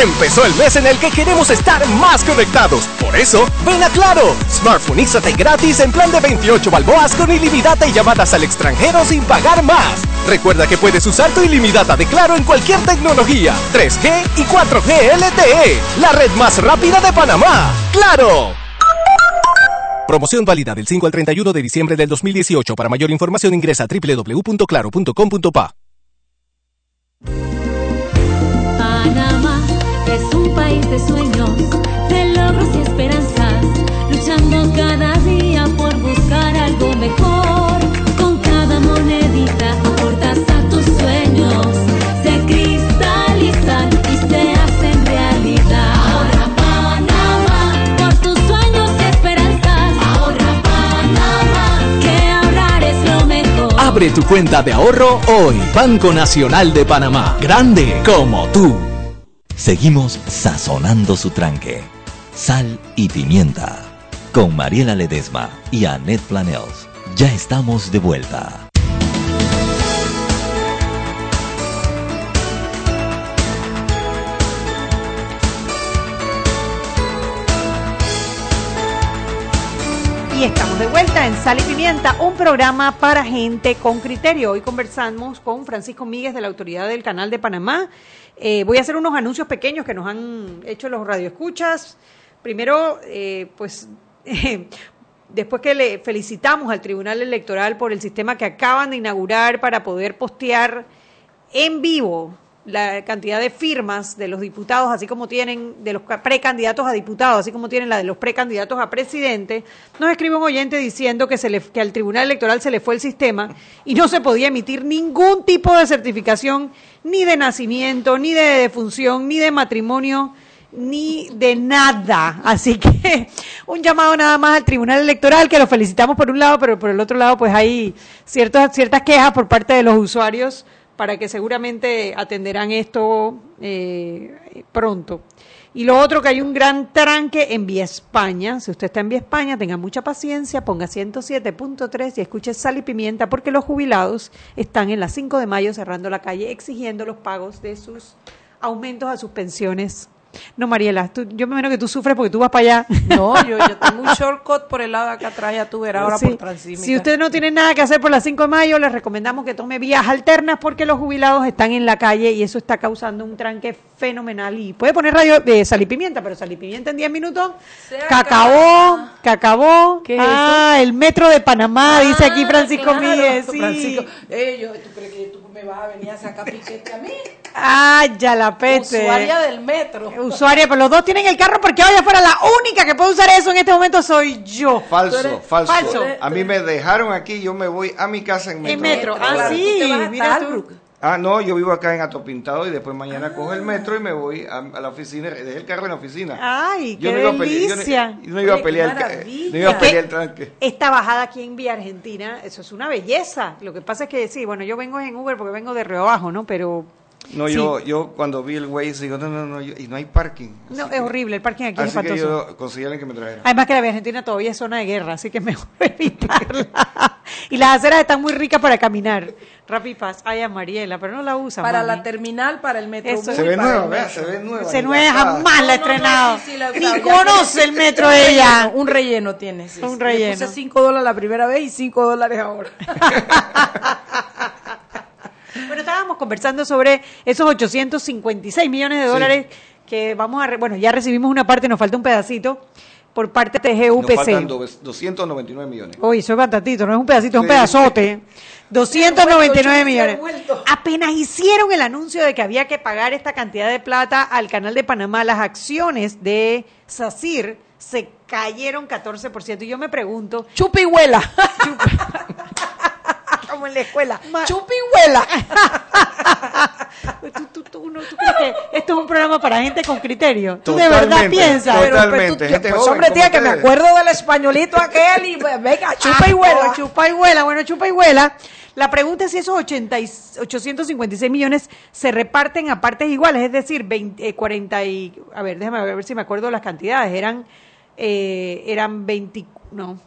Empezó el mes en el que queremos estar más conectados. Por eso, ven a Claro. Smartphoneízate gratis en plan de 28 balboas con ilimitada y llamadas al extranjero sin pagar más. Recuerda que puedes usar tu ilimitada de Claro en cualquier tecnología, 3G y 4G LTE, la red más rápida de Panamá. ¡Claro! Promoción válida del 5 al 31 de diciembre del 2018. Para mayor información ingresa a www.claro.com.pa. de sueños, de logros y esperanzas, luchando cada día por buscar algo mejor. Con cada monedita aportas a tus sueños, se cristalizan y se hacen realidad. Ahorra Panamá por tus sueños y esperanzas. Ahorra Panamá, que ahorrar es lo mejor. Abre tu cuenta de ahorro hoy. Banco Nacional de Panamá. Grande como tú. Seguimos sazonando su tranque. Sal y pimienta. Con Mariela Ledesma y Annette Planels. Ya estamos de vuelta. Y estamos de vuelta en Sal y Pimienta, un programa para gente con criterio. Hoy conversamos con Francisco Míguez de la Autoridad del Canal de Panamá. Eh, voy a hacer unos anuncios pequeños que nos han hecho los radioescuchas. Primero, eh, pues después que le felicitamos al Tribunal Electoral por el sistema que acaban de inaugurar para poder postear en vivo la cantidad de firmas de los diputados, así como tienen de los ca- precandidatos a diputados, así como tienen la de los precandidatos a presidente, nos escribe un oyente diciendo que, se le, que al Tribunal Electoral se le fue el sistema y no se podía emitir ningún tipo de certificación, ni de nacimiento, ni de defunción, ni de matrimonio, ni de nada. Así que un llamado nada más al Tribunal Electoral, que lo felicitamos por un lado, pero por el otro lado pues hay ciertas, ciertas quejas por parte de los usuarios para que seguramente atenderán esto eh, pronto. Y lo otro, que hay un gran tranque en Vía España. Si usted está en Vía España, tenga mucha paciencia, ponga 107.3 y escuche Sal y Pimienta, porque los jubilados están en la 5 de mayo cerrando la calle exigiendo los pagos de sus aumentos a sus pensiones. No, Mariela, tú- yo me imagino que tú sufres porque tú vas para allá. No, yo, yo tengo un shortcut por el lado de acá atrás, ya tú verás ahora Sí. por Transísmica. Si usted no tiene nada que hacer por las 5 de mayo, les recomendamos que tome vías alternas porque los jubilados están en la calle y eso está causando un tranque fenomenal. Y puede poner radio de sal y pimienta, pero sal y pimienta en 10 minutos. Se Que acabó, que acabó. ¿Qué es ah, el metro de Panamá, dice aquí Ah, Francisco claro, Míguez. Sí. Francisco, eh, yo- ¿tú crees que tú me vas a venir a sacar piquete a mí. Ah, ya la peste. Usuaria del metro. Usuaria, pero los dos tienen el carro porque vaya fuera la única que puede usar eso en este momento soy yo. Falso, falso. Falso. A mí me dejaron aquí, yo me voy a mi casa en metro. En metro. Ah, Claro, sí. Mira tú. Ah, no, yo vivo acá en Atopintado y después mañana cojo el metro y me voy a, a la oficina, dejé el carro en la oficina. Ay, Yo qué no iba a pelear, yo no- delicia. yo no iba a pelear, el no iba a pelear el tranque. Esta bajada aquí en Vía Argentina, eso es una belleza. Lo que pasa es que sí, bueno, yo vengo en Uber porque vengo de Río Abajo, ¿no? Pero No, sí. yo, yo cuando vi el Waze digo, no, no, no, yo- y no hay parking. no, es que- horrible, el parking aquí es Así que espantoso. yo conseguí a alguien que me trajera. Además que la Argentina todavía es zona de guerra, así que es mejor evitarla. y las aceras están muy ricas para caminar. Rapid Fast, ay, a Mariela, pero no la usa. Para mami. la terminal, para el metro. Eso. Se ve nueva, vea, se ve nueva. Se nueve gastada. jamás la he No, no, no, estrenado. sí, sí, la- Ni ya conoce el metro un ella. relleno, Un relleno tiene, sí. Un relleno. Le puse 5 dólares la primera vez y 5 dólares ahora. Bueno, estábamos conversando sobre esos 856 millones de dólares que vamos a... re- bueno, ya recibimos una parte, nos falta un pedacito por parte de Nos faltan GUPC. do- 299 millones. Uy, eso es bastantito, no es un pedacito, es un Sí. pedazote. 299 Sí, millones. Apenas hicieron el anuncio de que había que pagar esta cantidad de plata al canal de Panamá, las acciones de SACIR se cayeron 14%. Y yo me pregunto, Chupa y huela. Como en la escuela. Chupa y huela. ¿tú, tú, tú, no- tú crees que esto es un programa para gente con criterio? ¿Tú de verdad Totalmente, piensas? total- Pero, pero Totalmente, tú- gente pues, joven hombre, tía, que me acuerdo del españolito aquel y pues, venga, chupa y huela. oh, chupa y huela, bueno, chupa y huela. La pregunta es si esos 80 y- 856 millones se reparten a partes iguales, es decir, 20, eh, 40 y... A ver, déjame ver si me acuerdo de las cantidades. Eran, eh, eran 20... No,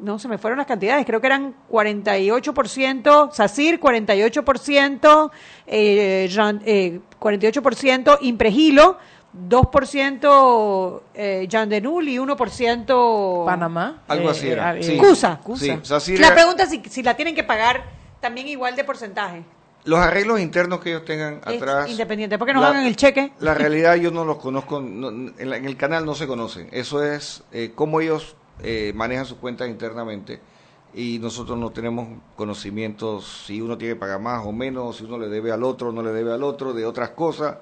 no, se me fueron las cantidades. Creo que eran 48%, SACIR 48%, eh, Jan- eh, 48% Impregilo, 2% eh, Yandenul y 1% Panamá. Algo así era. eh, sí. Cusa. Sí La era- pregunta es si, si la tienen que pagar también igual de porcentaje. Los arreglos internos que ellos tengan Es atrás. independiente, porque no la- hagan el cheque. La realidad yo no los conozco, no- en, la- en el canal no se conocen. Eso es eh, cómo ellos eh, manejan sus cuentas internamente y nosotros no tenemos conocimientos si uno tiene que pagar más o menos, si uno le debe al otro o no le debe al otro, de otras cosas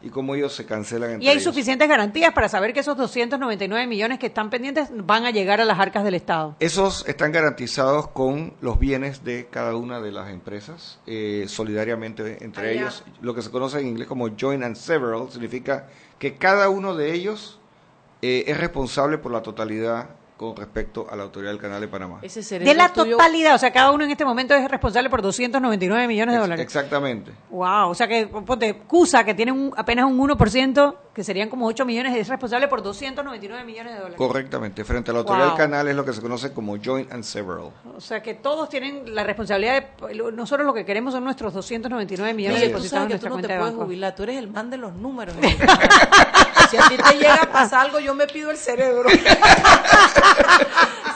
y cómo ellos se cancelan entre Y hay ellos. suficientes garantías para saber que esos 299 millones que están pendientes van a llegar a las arcas del Estado. Esos están garantizados con los bienes de cada una de las empresas, eh, solidariamente entre Allá. ellos. Lo que se conoce en inglés como joint and several significa que cada uno de ellos eh, es responsable por la totalidad con respecto a la autoridad del Canal de Panamá. Ese De la totalidad, o sea, cada uno en este momento es responsable por 299 millones de dólares. Exactamente. Wow, o sea que, ponte, CUSA, que tiene un- apenas un 1%, que serían como 8 millones, es responsable por 299 millones de dólares. Correctamente. Frente a la autoridad Wow. del canal es lo que se conoce como joint and several. O sea que todos tienen la responsabilidad de, lo- nosotros lo que queremos son nuestros 299 millones tú depositados en sabes que tú nuestra no te cuenta de puedes jubilar, tú eres el man de los números. si a ti te llega a pasar algo, yo me pido el cerebro.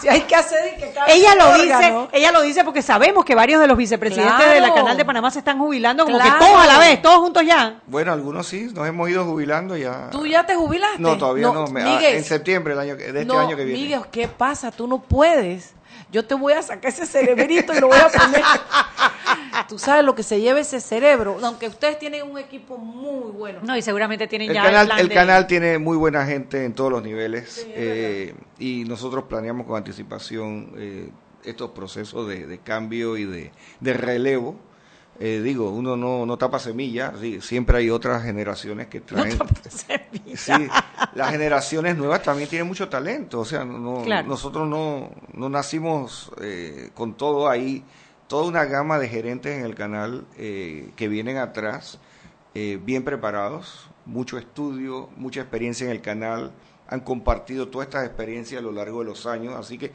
si hay que hacer y que Ella lo órgano. dice, ella lo dice porque sabemos que varios de los vicepresidentes Claro. de la Canal de Panamá se están jubilando como Claro. que todos a la vez, todos juntos ya. Bueno, algunos sí, nos hemos ido jubilando ya. ¿Tú ya te jubilaste? No, todavía no. me- ah, Miguel, en septiembre del año, que- de este no, año que viene. Miguel, ¿qué pasa? Tú no puedes. Yo te voy a sacar ese cerebrito y lo voy a poner. Tú sabes lo que se lleva ese cerebro. Aunque ustedes tienen un equipo muy bueno. No, y seguramente tienen El ya canal, plan el de- canal tiene muy buena gente en todos los niveles eh, y nosotros planeamos con anticipación eh, estos procesos de, de cambio y de, de relevo. Eh, digo, uno no, no tapa semilla, sí, siempre hay otras generaciones que traen... Sí, las generaciones nuevas también tienen mucho talento, o sea, no, Claro. nosotros no, no nacimos eh, con todo ahí, toda una gama de gerentes en el canal eh, que vienen atrás, eh, bien preparados, mucho estudio, mucha experiencia en el canal, han compartido todas estas experiencias a lo largo de los años, así que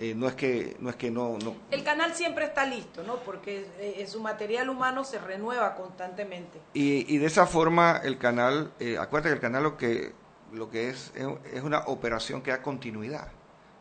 eh, no es que no es que no, no El canal siempre está listo, ¿no? Porque eh, su material humano se renueva constantemente. Y, y de esa forma el canal, eh, acuérdate que el canal lo que, lo que es, es es una operación que da continuidad.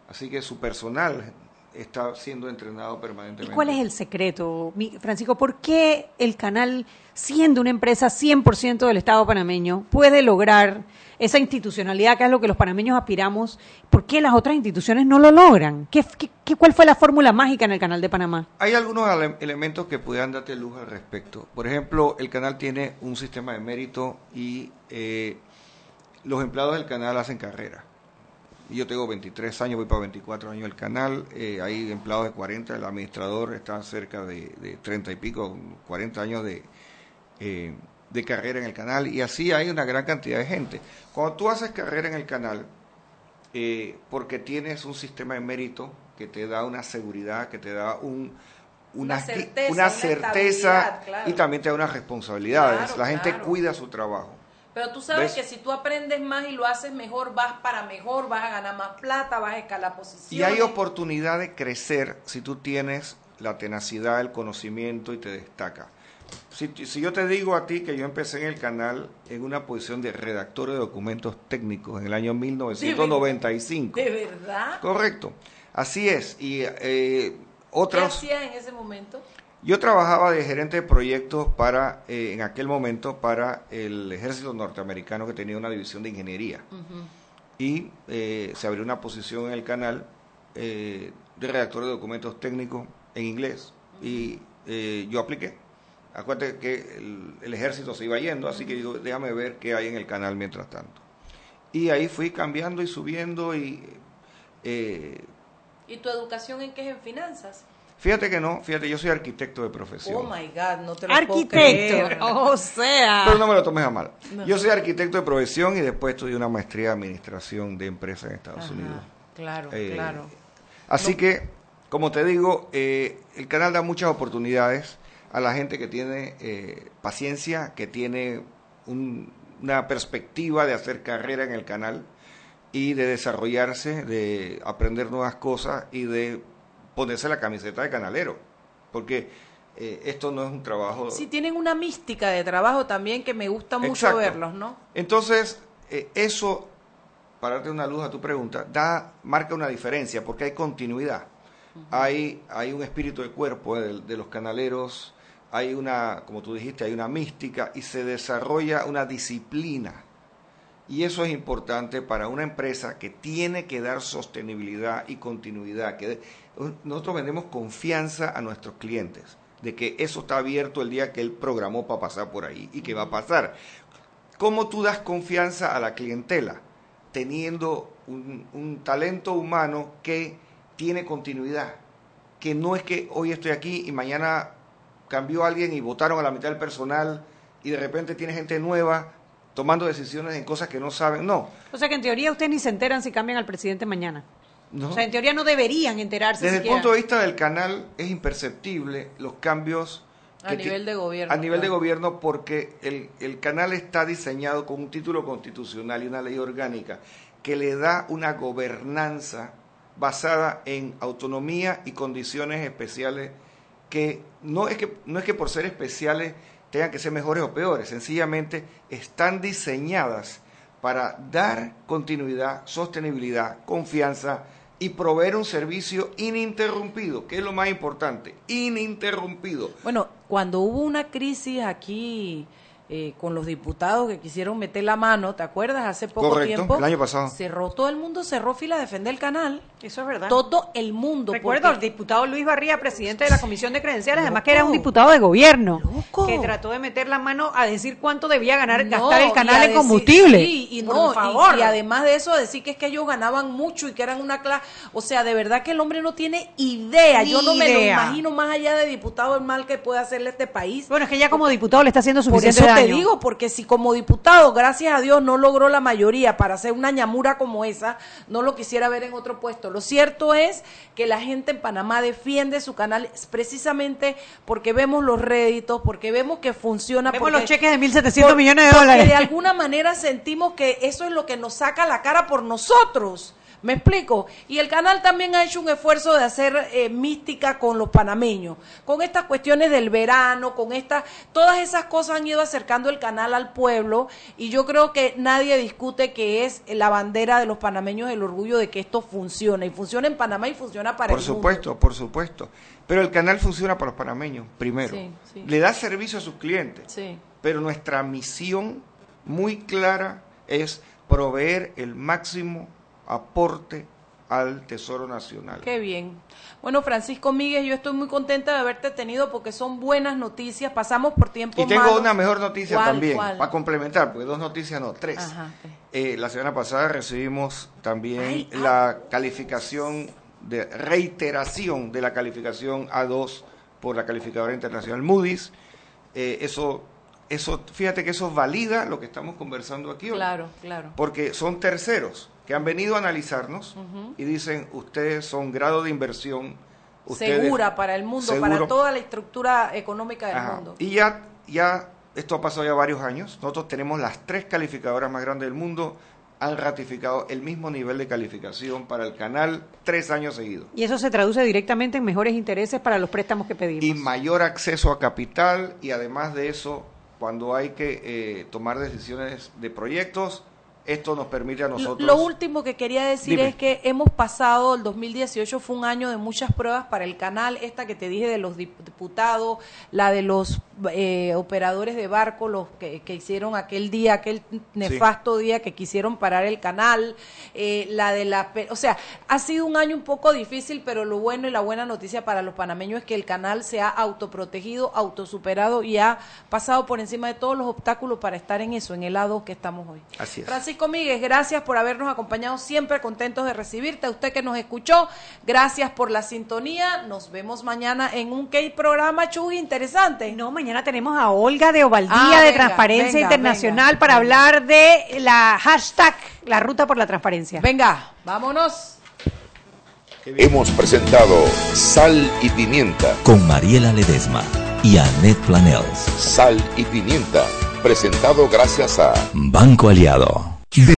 Así que su personal está siendo entrenado ¿Y permanentemente. cuál es el secreto, Francisco? ¿Por qué el canal, siendo una empresa 100% del Estado panameño, puede lograr esa institucionalidad que es lo que los panameños aspiramos? ¿Por qué las otras instituciones no lo logran? ¿Qué, qué- qué- cuál fue la fórmula mágica en el canal de Panamá? Hay algunos ele- elementos que pudieran darte luz al respecto. Por ejemplo, el canal tiene un sistema de mérito y eh, los empleados del canal hacen carrera. Yo tengo 23 años, voy para 24 años el canal. eh, hay empleados de 40, el administrador está cerca de, de 30 y pico, 40 años de, eh, de carrera en el canal. Y así hay una gran cantidad de gente. Cuando tú haces carrera en el canal, eh, porque tienes un sistema de mérito que te da una seguridad, que te da un, una, Una certeza, una una certeza estabilidad, claro. y también te da unas responsabilidades. Claro, La gente claro. cuida su trabajo. Pero tú sabes ¿Ves? que si tú aprendes más y lo haces mejor, vas para mejor, vas a ganar más plata, vas a escalar posiciones. Y hay oportunidad de crecer si tú tienes la tenacidad, el conocimiento y te destaca. Si, si yo te digo a ti que yo empecé en el canal en una posición de redactor de documentos técnicos en el año 1995. ¿De verdad? Correcto. Así es. Y eh, ¿Qué otros... hacías en ese momento? Yo trabajaba de gerente de proyectos para, eh, en aquel momento, para el ejército norteamericano que tenía una división de ingeniería. Y eh, se abrió una posición en el canal eh, de redactor de documentos técnicos en inglés. Y eh, yo apliqué. Acuérdate que el, el ejército se iba yendo, así que digo, déjame ver qué hay en el canal mientras tanto. Y ahí fui cambiando y subiendo y... eh, ¿Y tu educación en qué es en finanzas? Fíjate que no, fíjate, yo soy arquitecto de profesión. Oh my God, no te lo Arquitecto, puedo creer. o sea. Pero no me lo tomes a mal. No. Yo soy arquitecto de profesión y después estudié una maestría de administración de empresas en Estados Ajá, Unidos. Claro, Eh, claro. Así que, como te digo, eh, el canal da muchas oportunidades a la gente que tiene eh, paciencia, que tiene un- una perspectiva de hacer carrera en el canal y de desarrollarse, de aprender nuevas cosas y de ponerse la camiseta de canalero. Porque eh, esto no es un trabajo... Sí, tienen una mística de trabajo también que me gusta mucho Exacto. verlos, ¿no? Entonces, eh, eso, para darte una luz a tu pregunta, da, marca una diferencia porque hay continuidad. hay, hay un espíritu de cuerpo de, de los canaleros, hay una, como tú dijiste, hay una mística y se desarrolla una disciplina. Y eso es importante para una empresa que tiene que dar sostenibilidad y continuidad. Que nosotros vendemos confianza a nuestros clientes de que eso está abierto el día que él programó para pasar por ahí y que va a pasar. ¿Cómo tú das confianza a la clientela? Teniendo un, un talento humano que tiene continuidad, que no es que hoy estoy aquí y mañana cambió alguien y votaron a la mitad del personal y de repente tiene gente nueva tomando decisiones en cosas que no saben. No, O sea que en teoría ustedes ni se enteran si cambian al presidente mañana. no. O sea, en teoría no deberían enterarse Desde el punto de vista del canal es imperceptible los cambios A nivel de gobierno, a nivel de gobierno porque el, el canal está diseñado con un título constitucional y una ley orgánica que le da una gobernanza basada en autonomía y condiciones especiales que no es que no es que por ser especiales tengan que ser mejores o peores, sencillamente están diseñadas para dar continuidad, sostenibilidad, confianza y proveer un servicio ininterrumpido, que es lo más importante, ininterrumpido. Bueno, cuando hubo una crisis aquí eh, con los diputados que quisieron meter la mano, ¿te acuerdas? Hace poco Correcto, tiempo. el año pasado. Cerró, todo el mundo cerró fila a defender el canal. Eso es verdad. Todo el mundo. Recuerdo porque- al diputado Luis Barría, presidente de la Comisión de Credenciales, además que era un diputado de gobierno, que trató de meter la mano a decir cuánto debía ganar, No, gastar el canal en combustible. sí, y Por no, y- favor. Y, además de eso, decir que es que ellos ganaban mucho y que eran una clase. O sea, de verdad que el hombre no tiene idea. Ni Yo no me lo imagino más allá de diputado el mal que puede hacerle este país. Bueno, es que ya como diputado le está haciendo suficiente eso te digo, porque si como diputado, gracias a Dios, no logró la mayoría para hacer una ñamura como esa, no lo quisiera ver en otro puesto. Lo cierto es que la gente en Panamá defiende su canal precisamente porque vemos los réditos, porque vemos que funciona. Vemos porque- los cheques de 1.700 por- millones de porque dólares. de alguna manera sentimos que eso es lo que nos saca la cara por nosotros. ¿Me explico? Y el canal también ha hecho un esfuerzo de hacer eh, mística con los panameños, con estas cuestiones del verano, con estas, todas esas cosas han ido acercando el canal al pueblo y yo creo que nadie discute que es la bandera de los panameños el orgullo de que esto funcione y funciona en Panamá y funciona para Por el mundo. supuesto, por supuesto. Pero el canal funciona para los panameños, primero. Sí, sí. Le da servicio a sus clientes. Sí. Pero nuestra misión muy clara es proveer el máximo aporte al Tesoro Nacional. Qué bien. Bueno, Francisco Míguez, yo estoy muy contenta de haberte tenido porque son buenas noticias. Pasamos por tiempo Y tengo una mejor noticia ¿Cuál, también, cuál? para complementar, porque dos noticias no, tres. Ajá. Eh, la semana pasada recibimos también Ay, ah. la calificación de reiteración de la calificación A2 por la calificadora internacional Moody's. Eh, eso, eso, fíjate que eso valida lo que estamos conversando aquí hoy. Claro, claro. Porque son terceros que han venido a analizarnos y dicen, ustedes son grado de inversión. Ustedes, Segura para el mundo, para toda la estructura económica del Ajá. mundo. Y ya, ya, esto ha pasado ya varios años. Nosotros tenemos las tres calificadoras más grandes del mundo. Han ratificado el mismo nivel de calificación para el canal tres años seguidos. Y eso se traduce directamente en mejores intereses para los préstamos que pedimos. Y mayor acceso a capital y además de eso, cuando hay que eh, tomar decisiones de proyectos, esto nos permite a nosotros... lo último que quería decir Dime. es que hemos pasado, el 2018 fue un año de muchas pruebas para el canal, esta que te dije de los dip- diputados, la de los eh, operadores de barco, los que, que hicieron aquel día, aquel nefasto día que quisieron parar el canal, eh, la de la... O sea, ha sido un año un poco difícil, pero lo bueno y la buena noticia para los panameños es que el canal se ha autoprotegido, autosuperado y ha pasado por encima de todos los obstáculos para estar en eso, en el lado que estamos hoy. Así es. Francisco Míguez, gracias por habernos acompañado siempre, contentos de recibirte. A usted que nos escuchó, gracias por la sintonía. Nos vemos mañana en un K programa Chuy interesante. No, mañana tenemos a Olga de Ovaldía Ah, de venga, Transparencia venga, Internacional venga, para venga. hablar de la hashtag, la ruta por la transparencia. Venga, vámonos. Hemos presentado Sal y Pimienta. Con Mariela Ledesma y Annette Planels. Sal y Pimienta. Presentado gracias a Banco Aliado. de